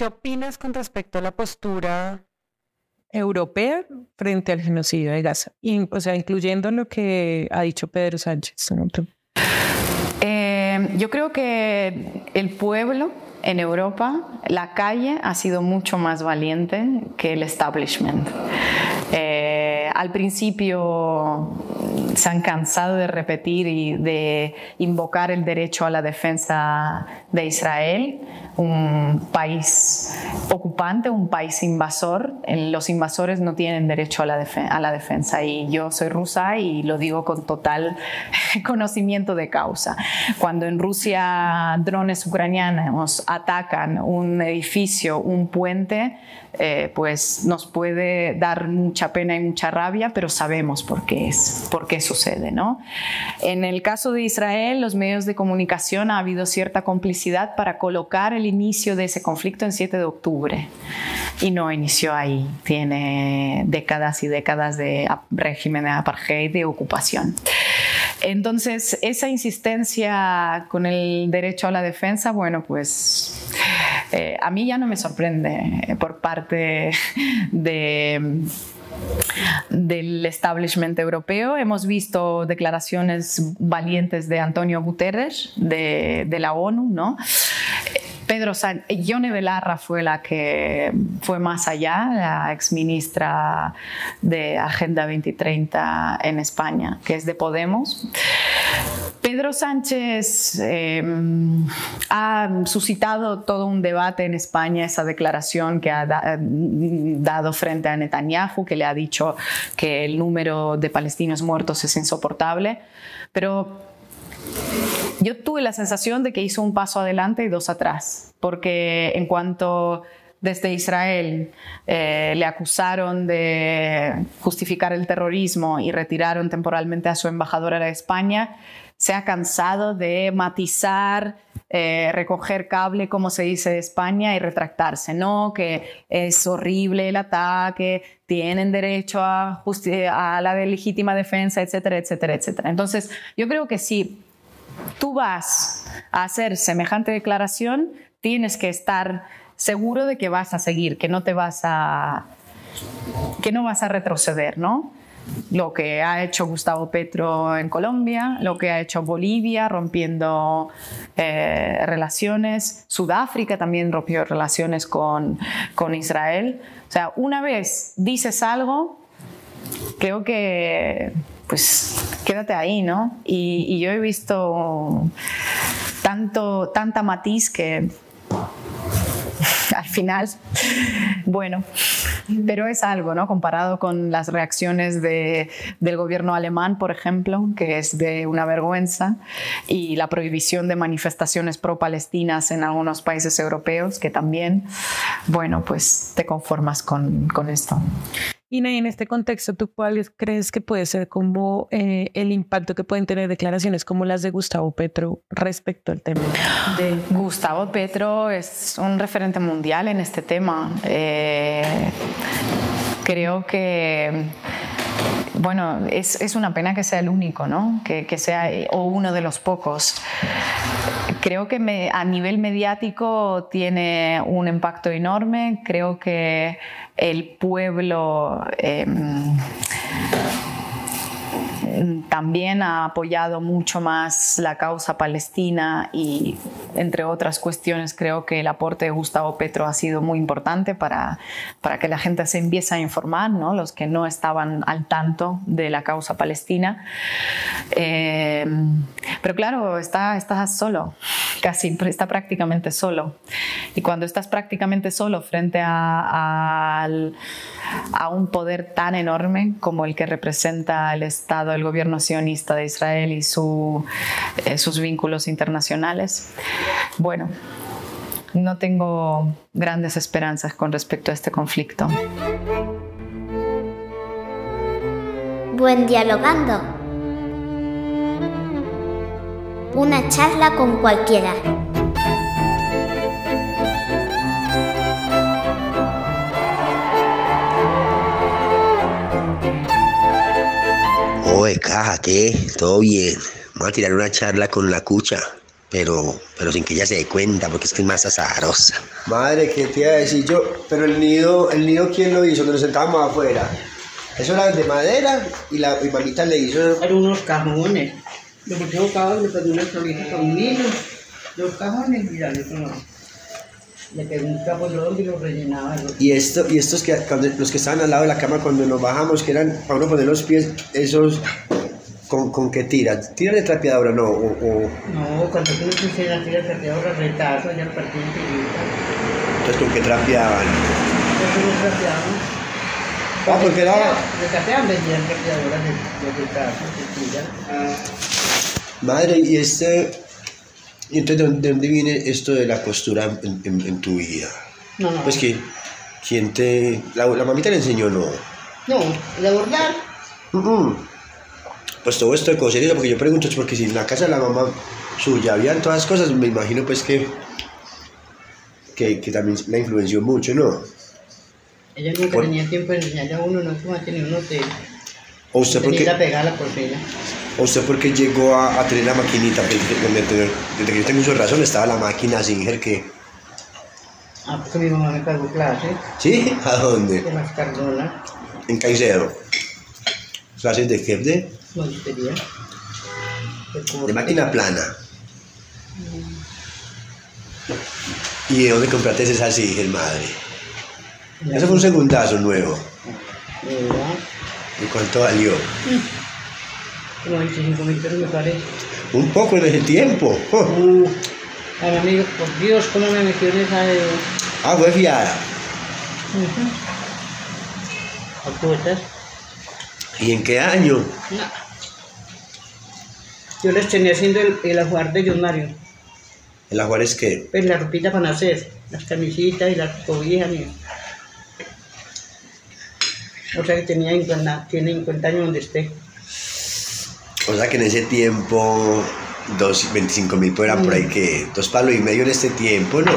Speaker 14: qué, opinas con respecto a la postura
Speaker 35: europea frente al genocidio de Gaza? Y, o sea, incluyendo lo que ha dicho Pedro Sánchez. ¿no?
Speaker 12: Eh, yo creo que el pueblo en Europa, la calle ha sido mucho más valiente que el establishment. Eh, al principio se han cansado de repetir y de invocar el derecho a la defensa de Israel, un país ocupante, un país invasor. Los invasores no tienen derecho a la, a la defensa y yo soy rusa y lo digo con total conocimiento de causa. Cuando en Rusia drones ucranianos atacan un edificio, un puente, eh, pues nos puede dar mucha pena y mucha rabia, pero sabemos por qué es, por qué sucede, ¿no? En el caso de Israel, los medios de comunicación ha habido cierta complicidad para colocar el inicio de ese conflicto en 7 de octubre y no inició ahí, tiene décadas y décadas de régimen de apartheid, de ocupación. Entonces, esa insistencia con el derecho a la defensa, bueno, pues eh, a mí ya no me sorprende por parte de del establishment europeo. Hemos visto declaraciones valientes de Antonio Guterres, de, de la ONU, ¿no? Pedro Sánchez, Yone Belarra fue la que fue más allá, la exministra de Agenda 2030 en España, que es de Podemos. Pedro Sánchez eh, ha suscitado todo un debate en España, esa declaración que ha dado frente a Netanyahu, que le ha dicho que el número de palestinos muertos es insoportable, pero yo tuve la sensación de que hizo un paso adelante y dos atrás, porque en cuanto desde Israel eh, le acusaron de justificar el terrorismo y retiraron temporalmente a su embajadora de España, se ha cansado de matizar, eh, recoger cable, como se dice en España, y retractarse. No, que es horrible el ataque, tienen derecho a la legítima defensa, etcétera, etcétera, etcétera. Entonces, yo creo que sí tú vas a hacer semejante declaración, tienes que estar seguro de que vas a seguir, que no te vas a que no vas a retroceder, ¿no? Lo que ha hecho Gustavo Petro en Colombia, lo que ha hecho Bolivia rompiendo eh, relaciones, Sudáfrica también rompió relaciones con, con Israel. O sea, una vez dices algo, creo que pues quédate ahí, ¿no? Y, yo he visto tanto, tanta matiz que al final, bueno, pero es algo, ¿no? Comparado con las reacciones de, del gobierno alemán, por ejemplo, que es de una vergüenza, y la prohibición de manifestaciones pro-palestinas en algunos países europeos, que también, bueno, pues te conformas con, con esto.
Speaker 35: Y en este contexto, ¿tú cuál crees que puede ser como eh, el impacto que pueden tener declaraciones como las de Gustavo Petro respecto al tema?
Speaker 12: Gustavo Petro es un referente mundial en este tema. Eh, creo que bueno, es, es, una pena que sea el único, ¿no? Que, que, sea o uno de los pocos. Creo que a nivel mediático tiene un impacto enorme. Creo que el pueblo em, también ha apoyado mucho más la causa palestina y, entre otras cuestiones, creo que el aporte de Gustavo Petro ha sido muy importante para, para que la gente se empiece a informar, ¿no? los que no estaban al tanto de la causa palestina. Eh, pero claro, está, estás solo, casi, está prácticamente solo. Y cuando estás prácticamente solo frente a, a un poder tan enorme como el que representa el Estado, el gobierno sionista de Israel y eh, sus vínculos internacionales. Bueno, no tengo grandes esperanzas con respecto a este conflicto.
Speaker 39: Buen dialogando. Una charla con cualquiera.
Speaker 8: Oye, caja, ¿qué? Todo bien. Vamos a tirar una charla con la cucha.
Speaker 40: pero, pero sin que ella se dé cuenta, porque es que es más azarosa.
Speaker 8: Madre, ¿qué te iba a decir yo? Pero el nido, ¿el nido quién lo hizo? Nos sentábamos afuera. Eso era de madera y la mi mamita le hizo...
Speaker 41: Eran unos cajones. Lo que acabado le pedí una con un hilo, dos cajones y ya le no. Le pegó un capo y lo rellenaba.
Speaker 8: Y, esto, y estos que, cuando- los que estaban al lado de la cama cuando nos bajamos, que eran para uno poner los pies, esos, ¿con, con qué tiras? ¿Tiran de trapeadora no? O, o-
Speaker 41: No, cuando tú le pusiste la tira de ahora retazo, ya el partido
Speaker 8: entonces, ¿con qué trapeaban?
Speaker 41: Eso lo trapeamos.
Speaker 8: Ah, porque era...
Speaker 41: Le trapeaban, vendían trapeadoras de, de retazo, de tira.
Speaker 8: Madre, y este... ¿Y entonces de dónde, de viene esto de la costura en, en- en tu vida?
Speaker 41: No, no.
Speaker 8: Pues que, ¿quién te...? La, la mamita le enseñó, ¿no?
Speaker 41: No, de bordar.
Speaker 8: Mm. Pues todo esto de coser, porque yo pregunto, es porque si en la casa de la mamá suya habían todas las cosas, me imagino pues que, que, que también la influenció mucho, ¿no?
Speaker 41: Ella nunca
Speaker 8: Por-
Speaker 41: tenía tiempo de enseñarle a uno, no como tenía un hotel.
Speaker 8: ¿O usted por
Speaker 41: Tenía
Speaker 8: qué,
Speaker 41: que pegar la porcela.
Speaker 8: O usted por qué llegó a, a tener la maquinita? Desde, que yo tengo de razón estaba la máquina Singer que...
Speaker 41: Ah, porque mi mamá me pagó clases
Speaker 8: ¿Sí? ¿A dónde?
Speaker 41: de las Cardona,
Speaker 8: En Caicedo. ¿Clases de qué? De,
Speaker 41: monistería.
Speaker 8: de máquina plana. ¿Y de dónde compraste esa Singer, madre? Eso fue un segundazo nuevo.
Speaker 41: ¿Verdad?
Speaker 8: ¿Y cuánto valió?
Speaker 41: Como 25 mil pesos me parece.
Speaker 8: Un poco en ese tiempo. Oh.
Speaker 41: Uh, ay, amigo, por Dios, cómo me metió en esa de...
Speaker 8: Ah, fue fiada. ¿Y en qué año?
Speaker 41: Yo les tenía haciendo el, el ajuar de John Mario.
Speaker 8: ¿El ajuar es qué?
Speaker 41: Pues la ropita para nacer, las camisitas y las cobijas. y- O sea que tenía 50, tiene 50 años donde esté.
Speaker 8: O sea que en ese tiempo, dos, 25 mil pues eran por ahí que dos palos y medio en este tiempo, ¿no?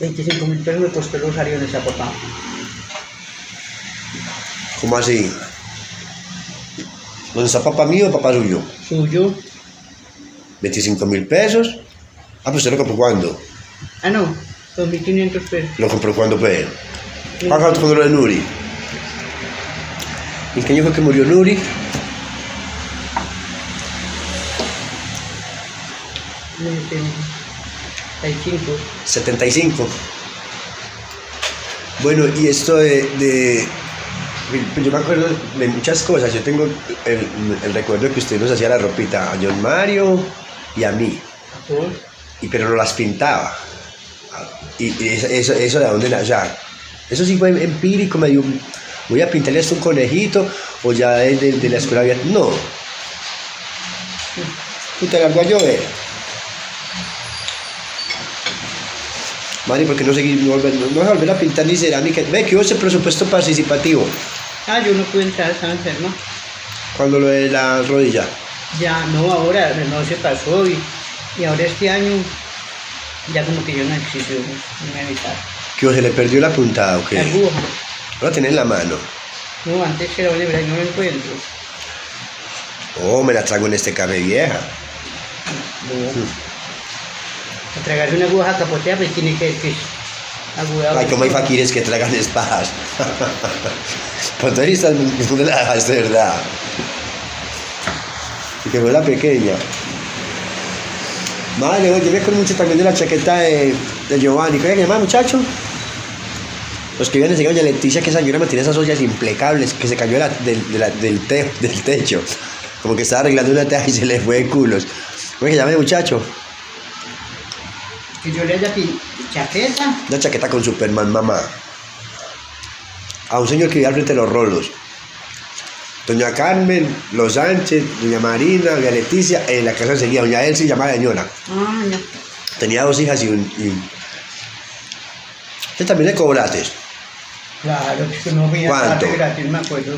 Speaker 41: 25 mil pesos me costó el rosario en esa papá.
Speaker 8: ¿Cómo así? ¿Dónde está papá mío o papá suyo?
Speaker 41: Suyo.
Speaker 8: 25 mil pesos. Ah, pues usted lo compró cuándo?
Speaker 41: Ah, no, 2.500 pesos.
Speaker 8: Lo compró cuándo, pues. ¿Cuándo cuando lo de Nuri? ¿En qué año fue que murió Nuri?
Speaker 41: Este, 35.
Speaker 8: 75. Bueno, y esto de, de- pues yo me acuerdo de muchas cosas. Yo tengo el, el recuerdo de que usted nos hacía la ropita a John Mario y a mí, y pero no las pintaba. Y, y eso, eso, eso de dónde, na- o sea, eso sí fue empírico, me dio, voy a pintarle esto un conejito, o ya de, de- de la escuela había, no. Puta, largo a llover. Mari, ¿por qué no seguir, no, no, vas a volver a pintar ni cerámica? Ve que hubo ese presupuesto participativo,
Speaker 41: Ah, yo no pude entrar, estaba enferma.
Speaker 8: cuando lo de la rodilla.
Speaker 41: Ya, no, ahora no se pasó y, y ahora este año ya como que yo no existo, no me evitar.
Speaker 8: Que se le perdió la puntada, ¿o qué?
Speaker 41: La aguja.
Speaker 8: No la tiene en la mano.
Speaker 41: No, antes era verdad, no lo encuentro.
Speaker 8: Oh, me la trago en este café vieja.
Speaker 41: No. Tragarse una aguja capotea, pues tiene que, que.
Speaker 8: Ay, como hay faquires que tragan espadas. Pues ahí estás, ¿dónde la dejaste, de verdad? Y que fue la pequeña. Madre, oye, me acuerdo mucho también de la chaqueta de, de Giovanni. ¿Cómo se llama, muchacho? Los que habían enseñado a Leticia que esa señora me tiene esas ollas implacables que se cayó de la- del, de la- del, te- del techo. Como que estaba arreglando una teja y se le fue de culos. ¿Cómo se llama el muchacho?
Speaker 41: Que yo le haya chaqueta.
Speaker 8: Una chaqueta con Superman, mamá. A un señor que vivía al frente de los rolos. Doña Carmen, Los Sánchez, Doña Marina, Doña Leticia, en la casa seguía Doña Elsie, llamada señora.
Speaker 41: Ah, no.
Speaker 8: Tenía dos hijas y un. Y... un- ¿Usted también le cobraste?
Speaker 41: Claro, es que no voy a estar gratis, me acuerdo.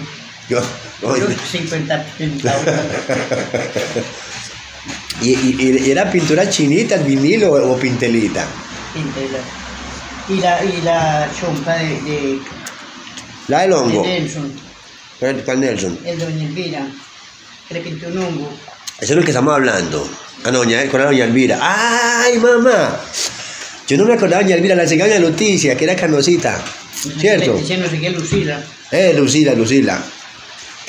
Speaker 8: Yo.
Speaker 41: Yo 50 centavos.
Speaker 8: y, y- y era pintura chinita, vinilo o, pintelita.
Speaker 41: Pintela. Y la, y la chompa de, de,
Speaker 8: La del
Speaker 41: de
Speaker 8: hongo.
Speaker 41: Nelson,
Speaker 8: ¿Cuál Nelson?
Speaker 41: el doña Elvira, que le pintó un hongo.
Speaker 8: Eso es lo que estamos hablando. Ah, no, doña, con la doña Elvira. ¡Ay, mamá! Yo no me acordaba de doña Elvira, la enseñaba en la noticia, que era canosita. ¿Cierto?
Speaker 41: No sé qué, Lucila.
Speaker 8: Eh, Lucila, Lucila.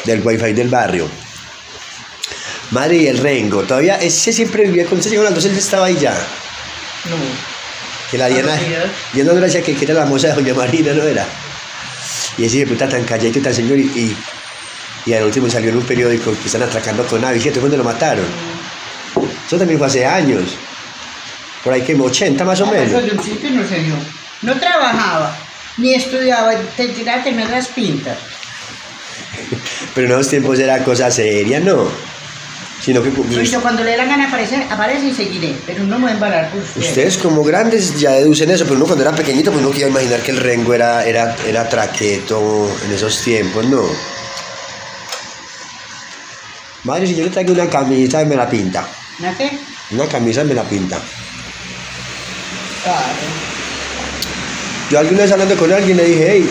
Speaker 8: Del wifi del barrio. Madre y el Rengo. Todavía, ese siempre vivía con ese señor, entonces él estaba ahí ya.
Speaker 41: No.
Speaker 8: Que la Diana, Diana no decía que, que era la moza de Doña Marina, ¿no era? Y ese de puta tan calladito, tan señor, y, y, y al último salió en un periódico que están atracando con avis, ¿cierto? ¿Cuándo lo mataron? Eso también fue hace años. Por ahí que 80 más o
Speaker 41: Ah, Eso
Speaker 8: menos.
Speaker 41: de un sitio no se vio. No trabajaba, ni estudiaba, te tiraba a tener las pintas.
Speaker 8: Pero en esos tiempos era cosa seria, ¿no? Sino que
Speaker 41: Soy yo, cuando le dé la gana aparece, y seguiré, pero no me voy a embalar por usted.
Speaker 8: ustedes como grandes ya deducen eso, pero uno cuando era pequeñito pues no quería imaginar que el Rengo era, era, era traqueto en esos tiempos, ¿no? Madre, si yo le traigo una camisa y me la pinta.
Speaker 41: ¿No qué?
Speaker 8: Una camisa y me la pinta.
Speaker 41: Claro.
Speaker 8: Yo alguna vez hablando con alguien le dije, hey,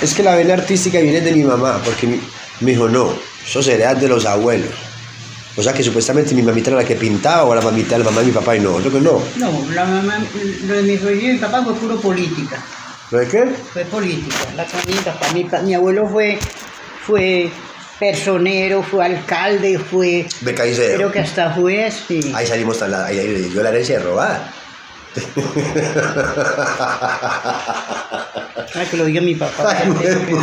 Speaker 8: es que la vena artística viene de mi mamá, porque mi, me dijo, no, eso será de los abuelos. O sea que supuestamente mi mamita era la que pintaba, o la mamita de la mamá de mi papá, y no, yo que no.
Speaker 41: No, la mamá, lo de mi suegro y mi papá fue puro política.
Speaker 8: ¿Lo de qué?
Speaker 41: Fue política. La con mi papá, mi, abuelo fue, fue personero, fue alcalde, fue.
Speaker 8: Becaicero.
Speaker 41: Creo que hasta juez, sí.
Speaker 8: Ahí salimos, tan la, ahí, yo la herencia de robar.
Speaker 41: Ah, que lo diga mi papá.
Speaker 8: Ay,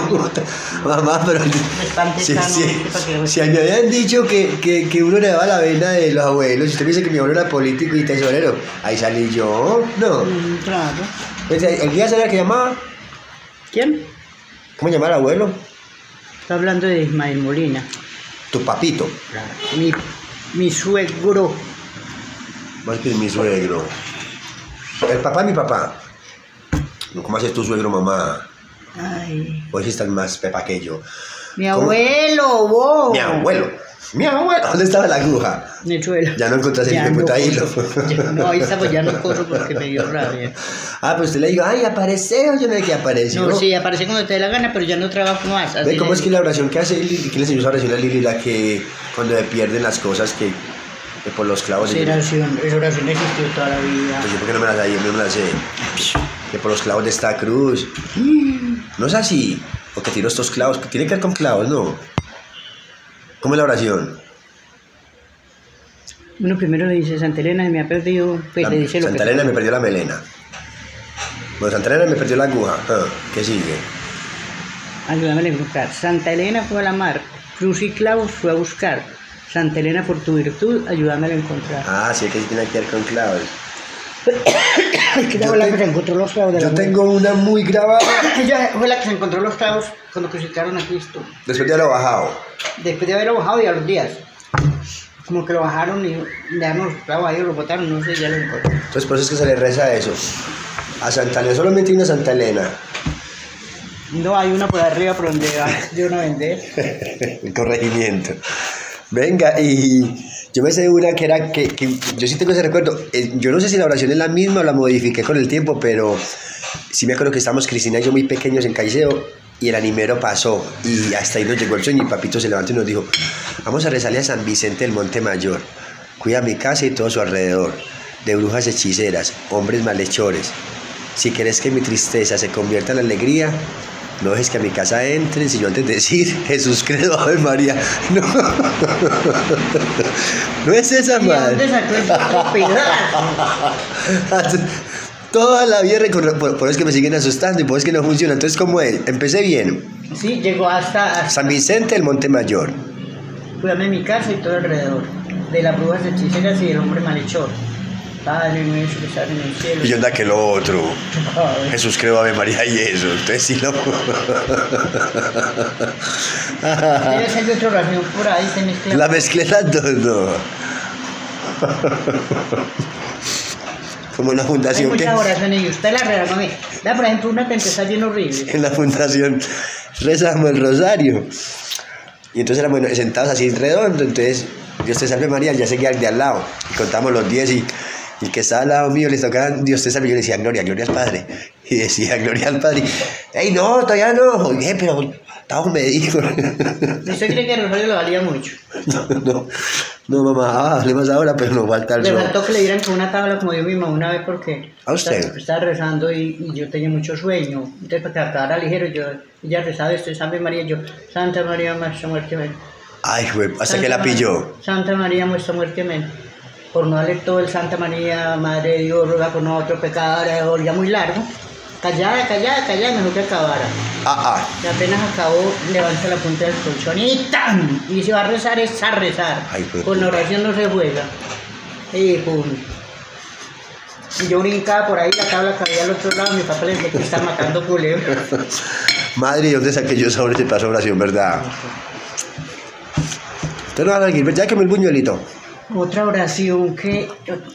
Speaker 8: puta. Mamá, pero... Si a mí me habían dicho que, que, que uno le daba la vena de los abuelos, si usted me dice que mi abuelo era político y tesorero, ahí salí yo, no.
Speaker 41: Mm, claro.
Speaker 8: ¿El día sabía que llamaba?
Speaker 41: ¿Quién?
Speaker 8: ¿Cómo llamaba el abuelo?
Speaker 41: Está hablando de Ismael Molina.
Speaker 8: Tu papito.
Speaker 41: Mi, mi suegro.
Speaker 8: Más que mi suegro. El papá mi papá. ¿Cómo haces tu suegro, mamá?
Speaker 41: Ay.
Speaker 8: Hoy sí estás más pepa que yo.
Speaker 41: Mi
Speaker 8: ¿Cómo?
Speaker 41: abuelo, vos.
Speaker 8: Mi abuelo. Mi abuelo. ¿Dónde estaba la aguja?
Speaker 41: Mi suelo.
Speaker 8: Ya no encontraste el puta hilo.
Speaker 41: Ya- No, ahí está, pues ya no corro porque me dio rabia.
Speaker 8: Ah, pues usted le digo, ay, aparece o yo no sé que apareció.
Speaker 41: No, sí, aparece cuando te dé la gana, pero ya no trabajo más.
Speaker 8: Ve cómo es que la oración que hace Lili, que le enseñó esa oración a Lili, la que cuando le pierden las cosas que, que por los clavos.
Speaker 41: Esa oración, esa oración existió toda la vida.
Speaker 8: Pues yo porque no me la sé, yo no me la sé. Que por los clavos de esta cruz. No es así. O que tiró estos clavos, tiene que ver con clavos, no. ¿Cómo es la oración?
Speaker 41: Uno primero le dice, Santa Elena me ha perdido, pues
Speaker 8: La-
Speaker 41: le dice lo
Speaker 8: Santa
Speaker 41: que...
Speaker 8: Elena me perdió la melena. Bueno, Santa Elena me perdió la aguja. Ah, ¿Qué sigue?
Speaker 41: Ayúdame a encontrar. Santa Elena fue a la mar, cruz y clavos fue a buscar. Santa Elena, por tu virtud, ayúdame a encontrar.
Speaker 8: Ah, sí, que sí tiene que ver con clavos.
Speaker 41: Es que ella fue la que se encontró los clavos de
Speaker 8: Yo
Speaker 41: la
Speaker 8: tengo una muy grabada.
Speaker 41: Ella fue la que se encontró los clavos cuando crucificaron a Cristo.
Speaker 8: Después de lo bajado.
Speaker 41: Después de haberlo bajado y a los días. Como que lo bajaron y le dejaron los clavos ahí lo botaron, no sé, ya lo encontré.
Speaker 8: Entonces por eso es que se le reza eso. A Santa Elena, solamente hay una Santa Elena.
Speaker 41: No, hay una por arriba por donde va de uno a vender.
Speaker 8: El corregimiento. Venga, y yo me sé una que era que, que yo sí tengo ese recuerdo. Eh, Yo no sé si la oración es la misma o la modifiqué con el tiempo, pero sí me acuerdo que estábamos Cristina y yo muy pequeños en Caicedo y el animero pasó y hasta ahí nos llegó el sueño y papito se levantó y nos dijo, vamos a rezarle a San Vicente del Monte Mayor, cuida mi casa y todo su alrededor, de brujas hechiceras, hombres malhechores. Si quieres que mi tristeza se convierta en alegría, no dejes que a mi casa entren, si yo antes de decir Jesús credo, Ave María. No, no es esa madre. Toda la vida por, por eso es que me siguen asustando y por eso es que no funciona. Entonces, ¿cómo es? Empecé bien.
Speaker 41: Sí, llegó hasta, hasta
Speaker 8: San Vicente del Monte Mayor.
Speaker 41: cuidarme mi casa y todo alrededor. De las brujas hechiceras y del hombre malhechor. Padre nuestro que estás en el cielo.
Speaker 8: Y yo anda que lo otro.
Speaker 41: Ay.
Speaker 8: Jesús creo Ave María y eso. Entonces sí lo.
Speaker 41: Debe ser de otra oración por ahí, se mezcla.
Speaker 8: La mezclé no. Como una
Speaker 41: Hay
Speaker 8: fundación que.
Speaker 41: muchas oraciones y usted la regaló a mí. Vea, por ejemplo, una que empezó bien horrible.
Speaker 8: en la fundación rezamos el rosario. Y entonces éramos sentados así redondo, entonces Dios te salve María, ya seguía el de al lado. Y contamos los 10 y, y el que estaba al lado mío le tocaba Dios te salve. Yo le decía, Gloria, Gloria al Padre. Y decía, Gloria al Padre. ¡Ey, no, todavía no! Dije, pero Tajo me dijo.
Speaker 41: ¿Y ¿Usted cree que Rosario lo valía mucho?
Speaker 8: No, no, no, mamá, ah, hable más ahora, pero nos falta el
Speaker 41: Le faltó que le dieran con una tabla como yo misma una vez porque
Speaker 8: ¿A usted?
Speaker 41: Estaba, estaba rezando y, y yo tenía mucho sueño. Entonces para que acabara ligero, yo ella rezaba esto, Santa María, yo, Santa María, muestra muerte.
Speaker 8: Ay, güey, hasta
Speaker 41: Santa
Speaker 8: que la
Speaker 41: María-
Speaker 8: pilló.
Speaker 41: Santa María, muestra muerte, amén. Por no darle todo el Santa María, Madre de Dios, ruega por nosotros pecadores, ya muy largo. Callada, callada, callada, mejor que acabara.
Speaker 8: Ah, ah.
Speaker 41: Y apenas acabó, levanta la punta del colchón y ¡tan! Y si va a rezar, es a rezar.
Speaker 8: Ay,
Speaker 41: Con la oración no se juega. Y pum. Y yo brincaba por ahí, la tabla caía al otro lado, mi papá le decía que está matando culebras.
Speaker 8: Madre, ¿y dónde saqué yo sobre ese paso oración, verdad? Usted no va a seguir, ya que me el buñuelito.
Speaker 41: Otra oración que,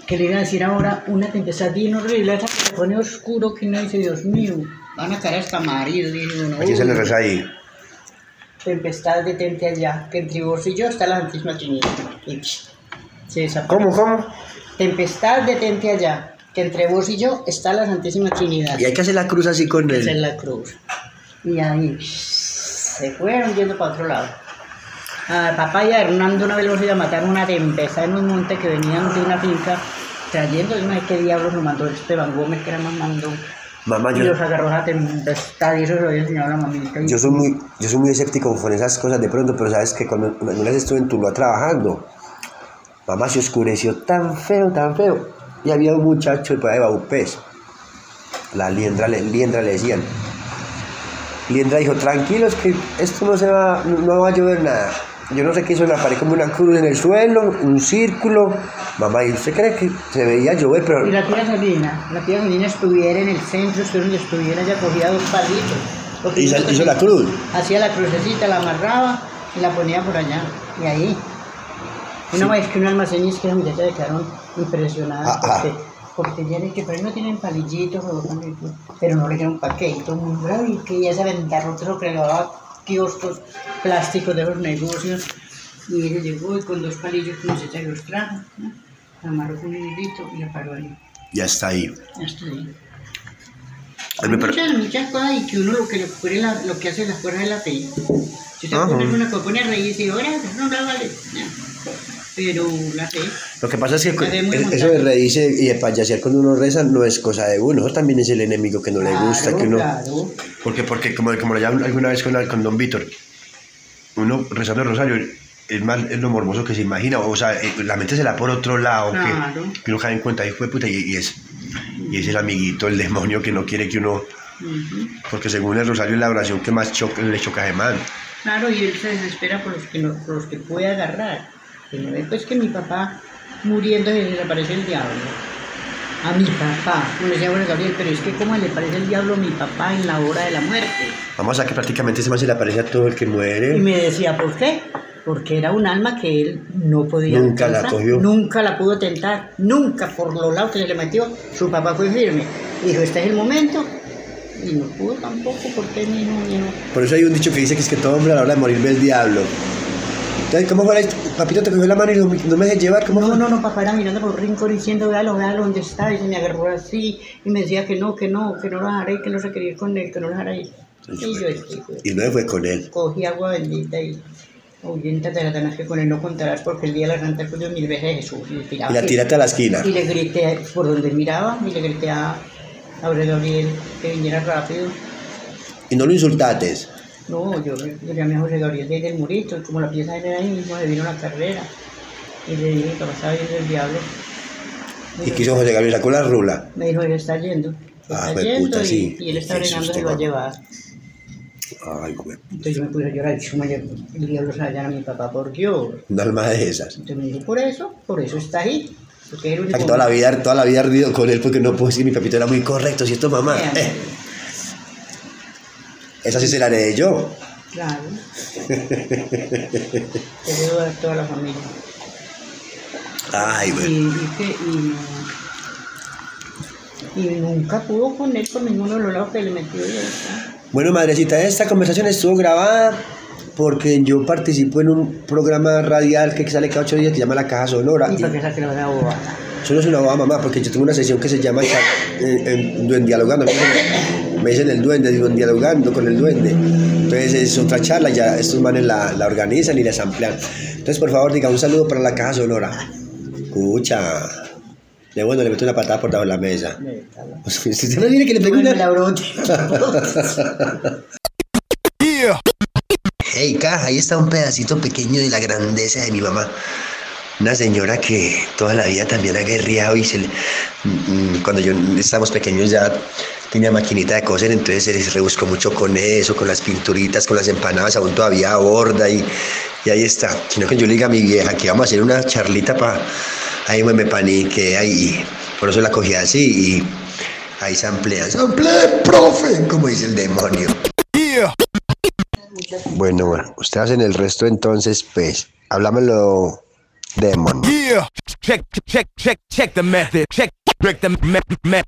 Speaker 41: que le iba a decir ahora, una tempestad bien horrible, esa que se pone oscuro, que no dice, Dios mío, van a caer hasta marido, dice uno.
Speaker 8: ¿A quién se le reza ahí?
Speaker 41: Tempestad detente allá, que entre vos y yo está la Santísima Trinidad. Se.
Speaker 8: ¿Cómo, cómo?
Speaker 41: Tempestad detente allá, que entre vos y yo está la Santísima Trinidad.
Speaker 8: Y hay que hacer la cruz así con él.
Speaker 41: la cruz. Y ahí se fueron yendo para otro lado. A papá y a Hernando una vez los iba a matar una tempestad en un monte que venían de una finca trayendo, yo no sé qué diablos nos mandó Esteban Gómez, que era más.
Speaker 8: Mamá,
Speaker 41: y
Speaker 8: yo,
Speaker 41: los agarró a tempestad y eso se lo había enseñado a la mamita.
Speaker 8: Yo soy muy, yo soy muy escéptico con esas cosas de pronto, pero sabes que cuando una vez estuve en Tuluá trabajando, mamá se oscureció tan feo, tan feo. Y había un muchacho de por ahí de Baupés. La liendra, le- liendra le decían. Liendra dijo, tranquilos que esto no se va, no va a llover nada. Yo no sé qué hizo, le apareció como una cruz en el suelo, un círculo. Mamá, ¿y usted cree que se veía llover? Pero
Speaker 41: Y la tía Salina, la tía Salina estuviera en el centro, estuviera donde estuviera, ella cogía dos palitos. Porque
Speaker 8: hizo, hizo la cruz.
Speaker 41: Hacía la crucecita, la amarraba y la ponía por allá. Y ahí. Una vez que un almacenista, las muchachas se quedaron impresionadas
Speaker 8: Ah, ah.
Speaker 41: porque, porque ya de que pero no tienen palillitos, pero no le dieron pa' qué. Y todo el mundo, ay, que ya se aventaron otro que daba kioscos plásticos de los negocios. Y ella llegó y con dos palillos que muchacha los trajo, ¿no? La amarró con un hilito y la paró ahí.
Speaker 8: Ya está ahí.
Speaker 41: Ya está ahí.
Speaker 8: Ay, me par-
Speaker 41: Muchas, muchas cosas y que uno lo que, le ocurre la- lo que hace la fuerza de la fe. Si usted pone una cosa, pone a reír y dice, ahora no la vale. No. Pero la fe,
Speaker 8: Lo que pasa es que es- eso de reírse y de payasear cuando uno reza no es cosa de uno, eso también es el enemigo que no le gusta, que uno...
Speaker 41: claro.
Speaker 8: Porque, porque como, como lo llaman alguna vez con, con don Víctor, uno rezando el rosario es más es lo morboso que se imagina, o sea, eh, la mente se la por otro lado, que-
Speaker 41: Claro.
Speaker 8: que, uno cae en cuenta, hijo de puta, y, y es, y es el amiguito, el demonio que no quiere que uno... Porque según el rosario es la oración que más choca- le choca a man.
Speaker 41: Claro, y él se desespera por los que, no, por los que puede agarrar. Que no ve pues que mi papá muriendo se le aparece el diablo. A mi papá, como decía Jorge Gabriel, pero es que como le parece el diablo a mi papá en la hora de la muerte.
Speaker 8: Vamos a que prácticamente ese man se le aparece a todo el que muere.
Speaker 41: Y me decía, ¿por qué? Porque era un alma que él no podía
Speaker 8: Nunca la cogió.
Speaker 41: Nunca la pudo tentar, nunca por los lados que se le metió. Su papá fue firme. Dijo, este es el momento. Y no pudo tampoco, porque mi hijo, mi hijo.
Speaker 8: Por eso hay un dicho que dice que es que todo hombre a la hora de morir ve el diablo. Entonces, ¿cómo fue? la- Papito te cogió la mano y no, no me dejes llevar, ¿cómo
Speaker 41: No,
Speaker 8: fue?
Speaker 41: no, no, papá era mirando por el rincón diciendo, véalo, véalo, ¿dónde está? Y se me agarró así y me decía que no, que no, que no lo dejaré, que no se quería ir con él, que no lo dejara ir. Y yo este, pues,
Speaker 8: Y no fue con él.
Speaker 41: cogí agua bendita y ahuyéntate de la que con él no contarás porque el día de la Santa Cruz de mil veces Jesús. Y,
Speaker 8: Y la tiraste a la esquina.
Speaker 41: Y le grité por donde miraba y le grité a Aurelio Gabriel que viniera rápido.
Speaker 8: Y no lo insultaste.
Speaker 41: No, yo, yo llamé a José Gabriel desde el murito y como la pieza era ahí mismo, se vino la carrera. Y le dije que pasaba viendo el diablo.
Speaker 8: Y quiso José Gabriel, sacó la rula.
Speaker 41: Me dijo, él está yendo.
Speaker 8: Ah,
Speaker 41: Está yendo
Speaker 8: puta,
Speaker 41: y,
Speaker 8: sí.
Speaker 41: y él está
Speaker 8: Qué
Speaker 41: bregando, se lo va a llevar.
Speaker 8: Ay, güey.
Speaker 41: Entonces yo me puse a llorar y chuma, el diablo se va a mi papá por Dios.
Speaker 8: Un alma de esas.
Speaker 41: Entonces me dijo, por eso, por eso está ahí. Porque es el único
Speaker 8: toda la vida, toda la vida he ardido con él porque no puedo decir mi papito era muy correcto, si esto mamá.
Speaker 41: Eh,
Speaker 8: eh, esa sí se la haré yo.
Speaker 41: Claro. Te debo a toda la familia.
Speaker 8: Ay, güey.
Speaker 41: y que, y, y nunca pudo con él por ninguno de los lados que le metió y ya está.
Speaker 8: Bueno, madrecita, esta conversación estuvo grabada porque yo participo en un programa radial que sale cada ocho días que se llama La Caja Sonora.
Speaker 41: Y para que saque la bobada.
Speaker 8: Eso no es una boda, mamá, porque yo tengo una sesión que se llama en- en- en Dialogando. Me dicen el duende, digo, dialogando con el duende. Entonces es otra charla, ya estos manes la, la organizan y la amplian. Entonces, por favor, diga un saludo para la caja sonora. Escucha. De bueno, le meto una patada por debajo de la mesa. Usted no viene que le pegue una... Hey, caja, ahí está un pedacito pequeño de la grandeza de mi mamá. Una señora que toda la vida también ha guerreado y se le- mm, mm, cuando yo estábamos pequeños ya tenía maquinita de coser, entonces se les rebuscó mucho con eso, con las pinturitas, con las empanadas, aún todavía borda y, y ahí está. Sino que yo le diga a mi vieja que vamos a hacer una charlita para ahí me, me paniqué ahí, por eso la cogí así y ahí se amplía. ¡Se amplía, profe! Como dice el demonio. Bueno, bueno, usted hace el resto entonces, pues, háblamelo, demonio.
Speaker 24: Yeah. Check, check, check, check the method. Check, check the me- me-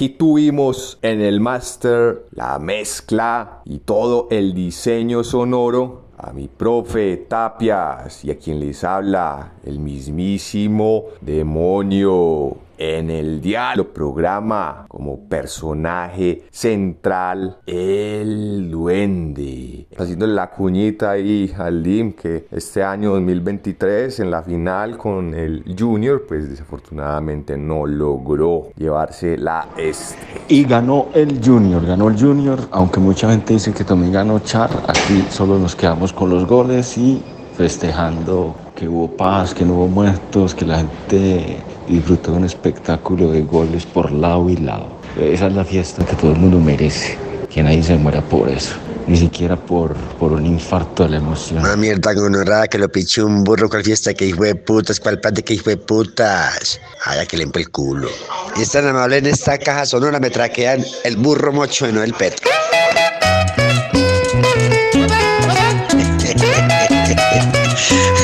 Speaker 42: aquí
Speaker 43: tuvimos en el máster la mezcla y todo el diseño sonoro a mi profe Tapias y a quien les habla el mismísimo demonio en el diálogo programa como personaje central el duende. Haciendo la cuñita ahí al que este año 2023 en la final con el Junior pues desafortunadamente no logró llevarse la este.
Speaker 3: Y ganó el Junior, ganó el Junior, aunque mucha gente dice que también ganó Char, aquí solo nos quedamos con los goles y festejando que hubo paz, que no hubo muertos, que la gente disfrutó de un espectáculo de goles por lado y lado. Esa es la fiesta que todo el mundo merece, que nadie se muera por eso, ni siquiera por, por un infarto de la emoción.
Speaker 8: Una mierda gonorrada que lo pichó un burro cual fiesta que hijo de putas, cual plan de que hijo de putas. Ay, que le el culo. Y es tan amable en esta caja sonora me traquean el burro mocho y no el pet.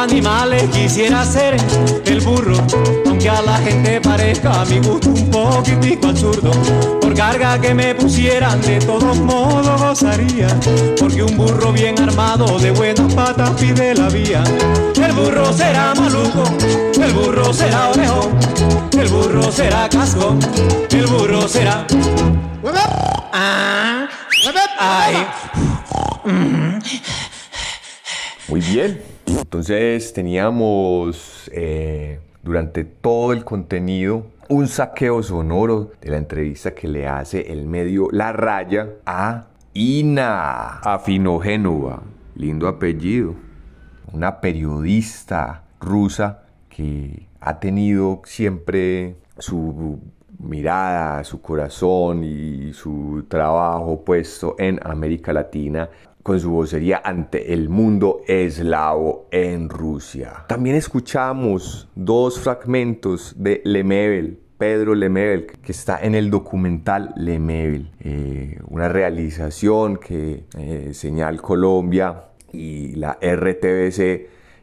Speaker 18: animales quisiera ser el burro, aunque a la gente parezca a mi gusto un poquitico absurdo. Por carga que me pusieran, de todos modos gozaría, porque un burro bien armado de buenas patas pide la vía. El burro será maluco, el burro será orejón, el burro será casco, el burro será. Ah, ay.
Speaker 43: Muy bien. Entonces teníamos eh, durante todo el contenido un saqueo sonoro de la entrevista que le hace el medio La Raya a Ina Afinogénova. Lindo apellido. Una periodista rusa que ha tenido siempre su mirada, su corazón y su trabajo puesto en América Latina con su vocería ante el mundo eslavo en Rusia. También escuchamos dos fragmentos de Lemebel, Pedro Lemebel, que está en el documental Lemebel, eh, una realización que eh, Señal Colombia y la RTBC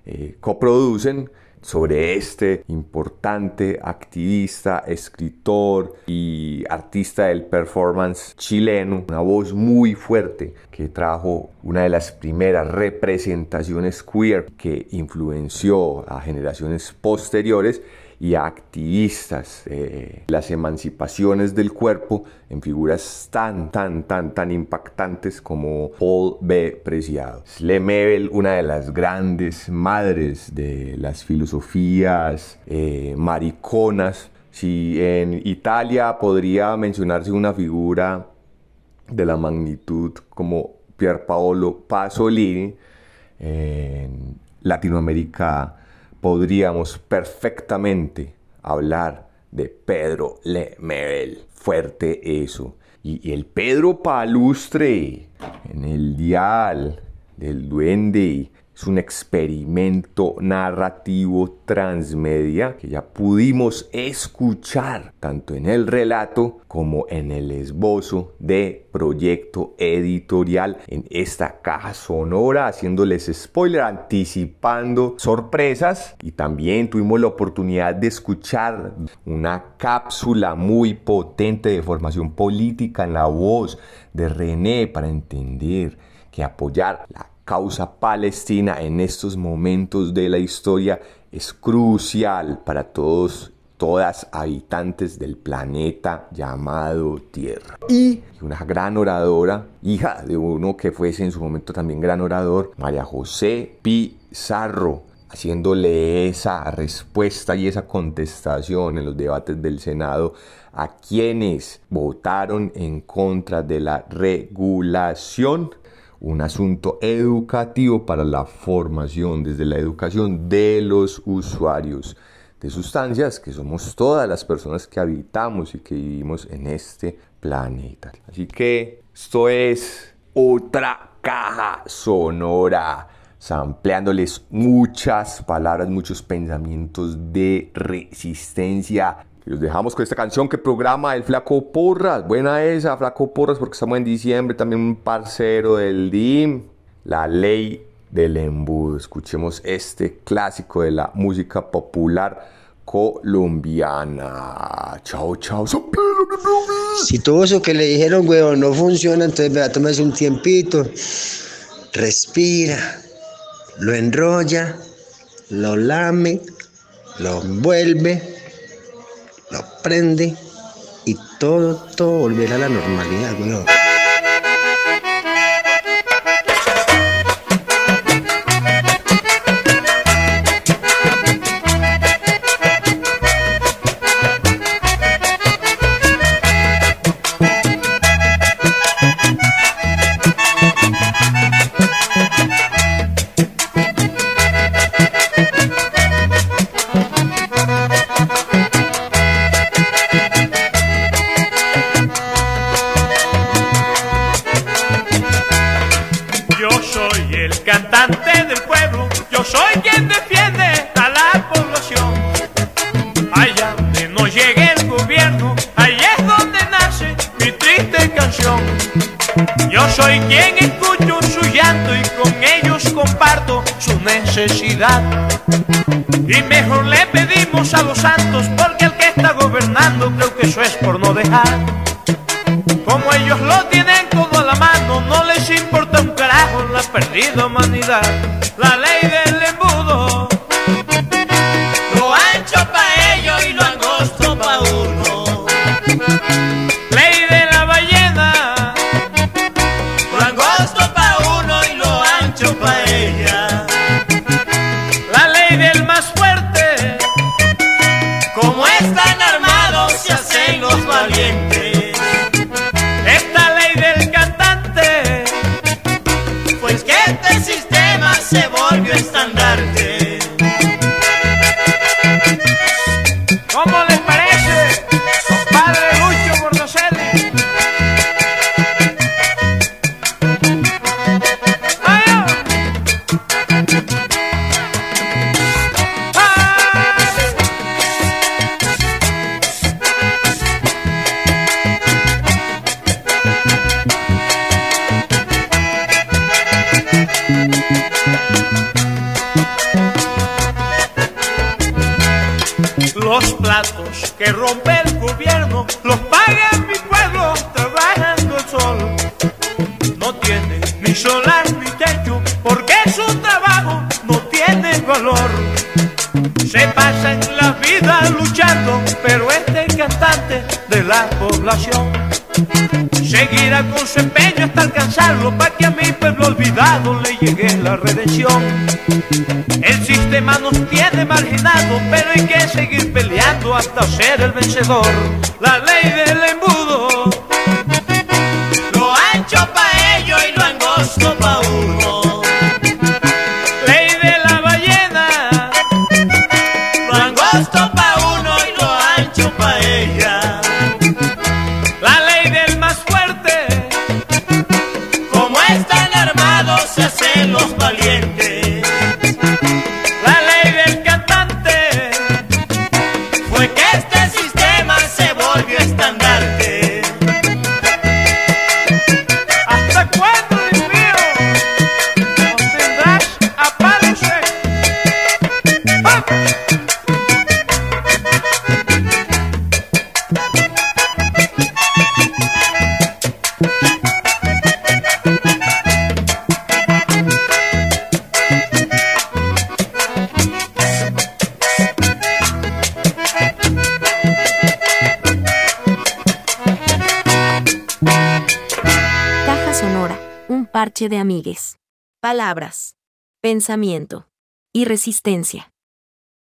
Speaker 43: eh, coproducen sobre este importante activista, escritor y artista del performance chileno, una voz muy fuerte que trajo una de las primeras representaciones queer que influenció a generaciones posteriores y activistas eh, las emancipaciones del cuerpo en figuras tan, tan, tan, tan impactantes como Paul B. Preciado. Lemebel, una de las grandes madres de las filosofías eh, mariconas. Si en Italia podría mencionarse una figura de la magnitud como Pierpaolo Pasolini, en Latinoamérica podríamos perfectamente hablar de Pedro Lemebel. Fuerte eso. Y, y el Pedro Palustre en el dial del duende es un experimento narrativo transmedia que ya pudimos escuchar tanto en el relato como en el esbozo de proyecto editorial en esta caja sonora, haciéndoles spoiler, anticipando sorpresas. Y también tuvimos la oportunidad de escuchar una cápsula muy potente de formación política en la voz de René para entender que apoyar la causa palestina en estos momentos de la historia es crucial para todos todas habitantes del planeta llamado Tierra. Y una gran oradora, hija de uno que fuese en su momento también gran orador, María José Pizarro, haciéndole esa respuesta y esa contestación en los debates del Senado a quienes votaron en contra de la regulación un asunto educativo para la formación, desde la educación de los usuarios de sustancias, que somos todas las personas que habitamos y que vivimos en este planeta. Así que esto es otra caja sonora, sampleándoles muchas palabras, muchos pensamientos de resistencia y los dejamos con esta canción que programa el Flaco Porras. Buena esa, Flaco Porras, porque estamos en diciembre. También un parcero del DIM. La ley del embudo. Escuchemos este clásico de la música popular colombiana. Chao, chao.
Speaker 8: Si todo eso que le dijeron, weón, no funciona, entonces vea, tómese un tiempito, respira, lo enrolla, lo lame, lo envuelve, lo prende y todo, todo volverá a la normalidad, weón.
Speaker 18: Defiende a la población. Allá donde no llegue el gobierno, ahí es donde nace mi triste canción. Yo soy quien escucho su llanto y con ellos comparto su necesidad. Y mejor le pedimos a los santos porque el que está gobernando creo que eso es por no dejar. Como ellos lo tienen todo a la mano, no les importa un carajo la perdida humanidad. La ley del la redención. El sistema nos tiene marginados, pero hay que seguir peleando hasta ser el vencedor. La ley del
Speaker 44: Palabras, pensamiento y resistencia.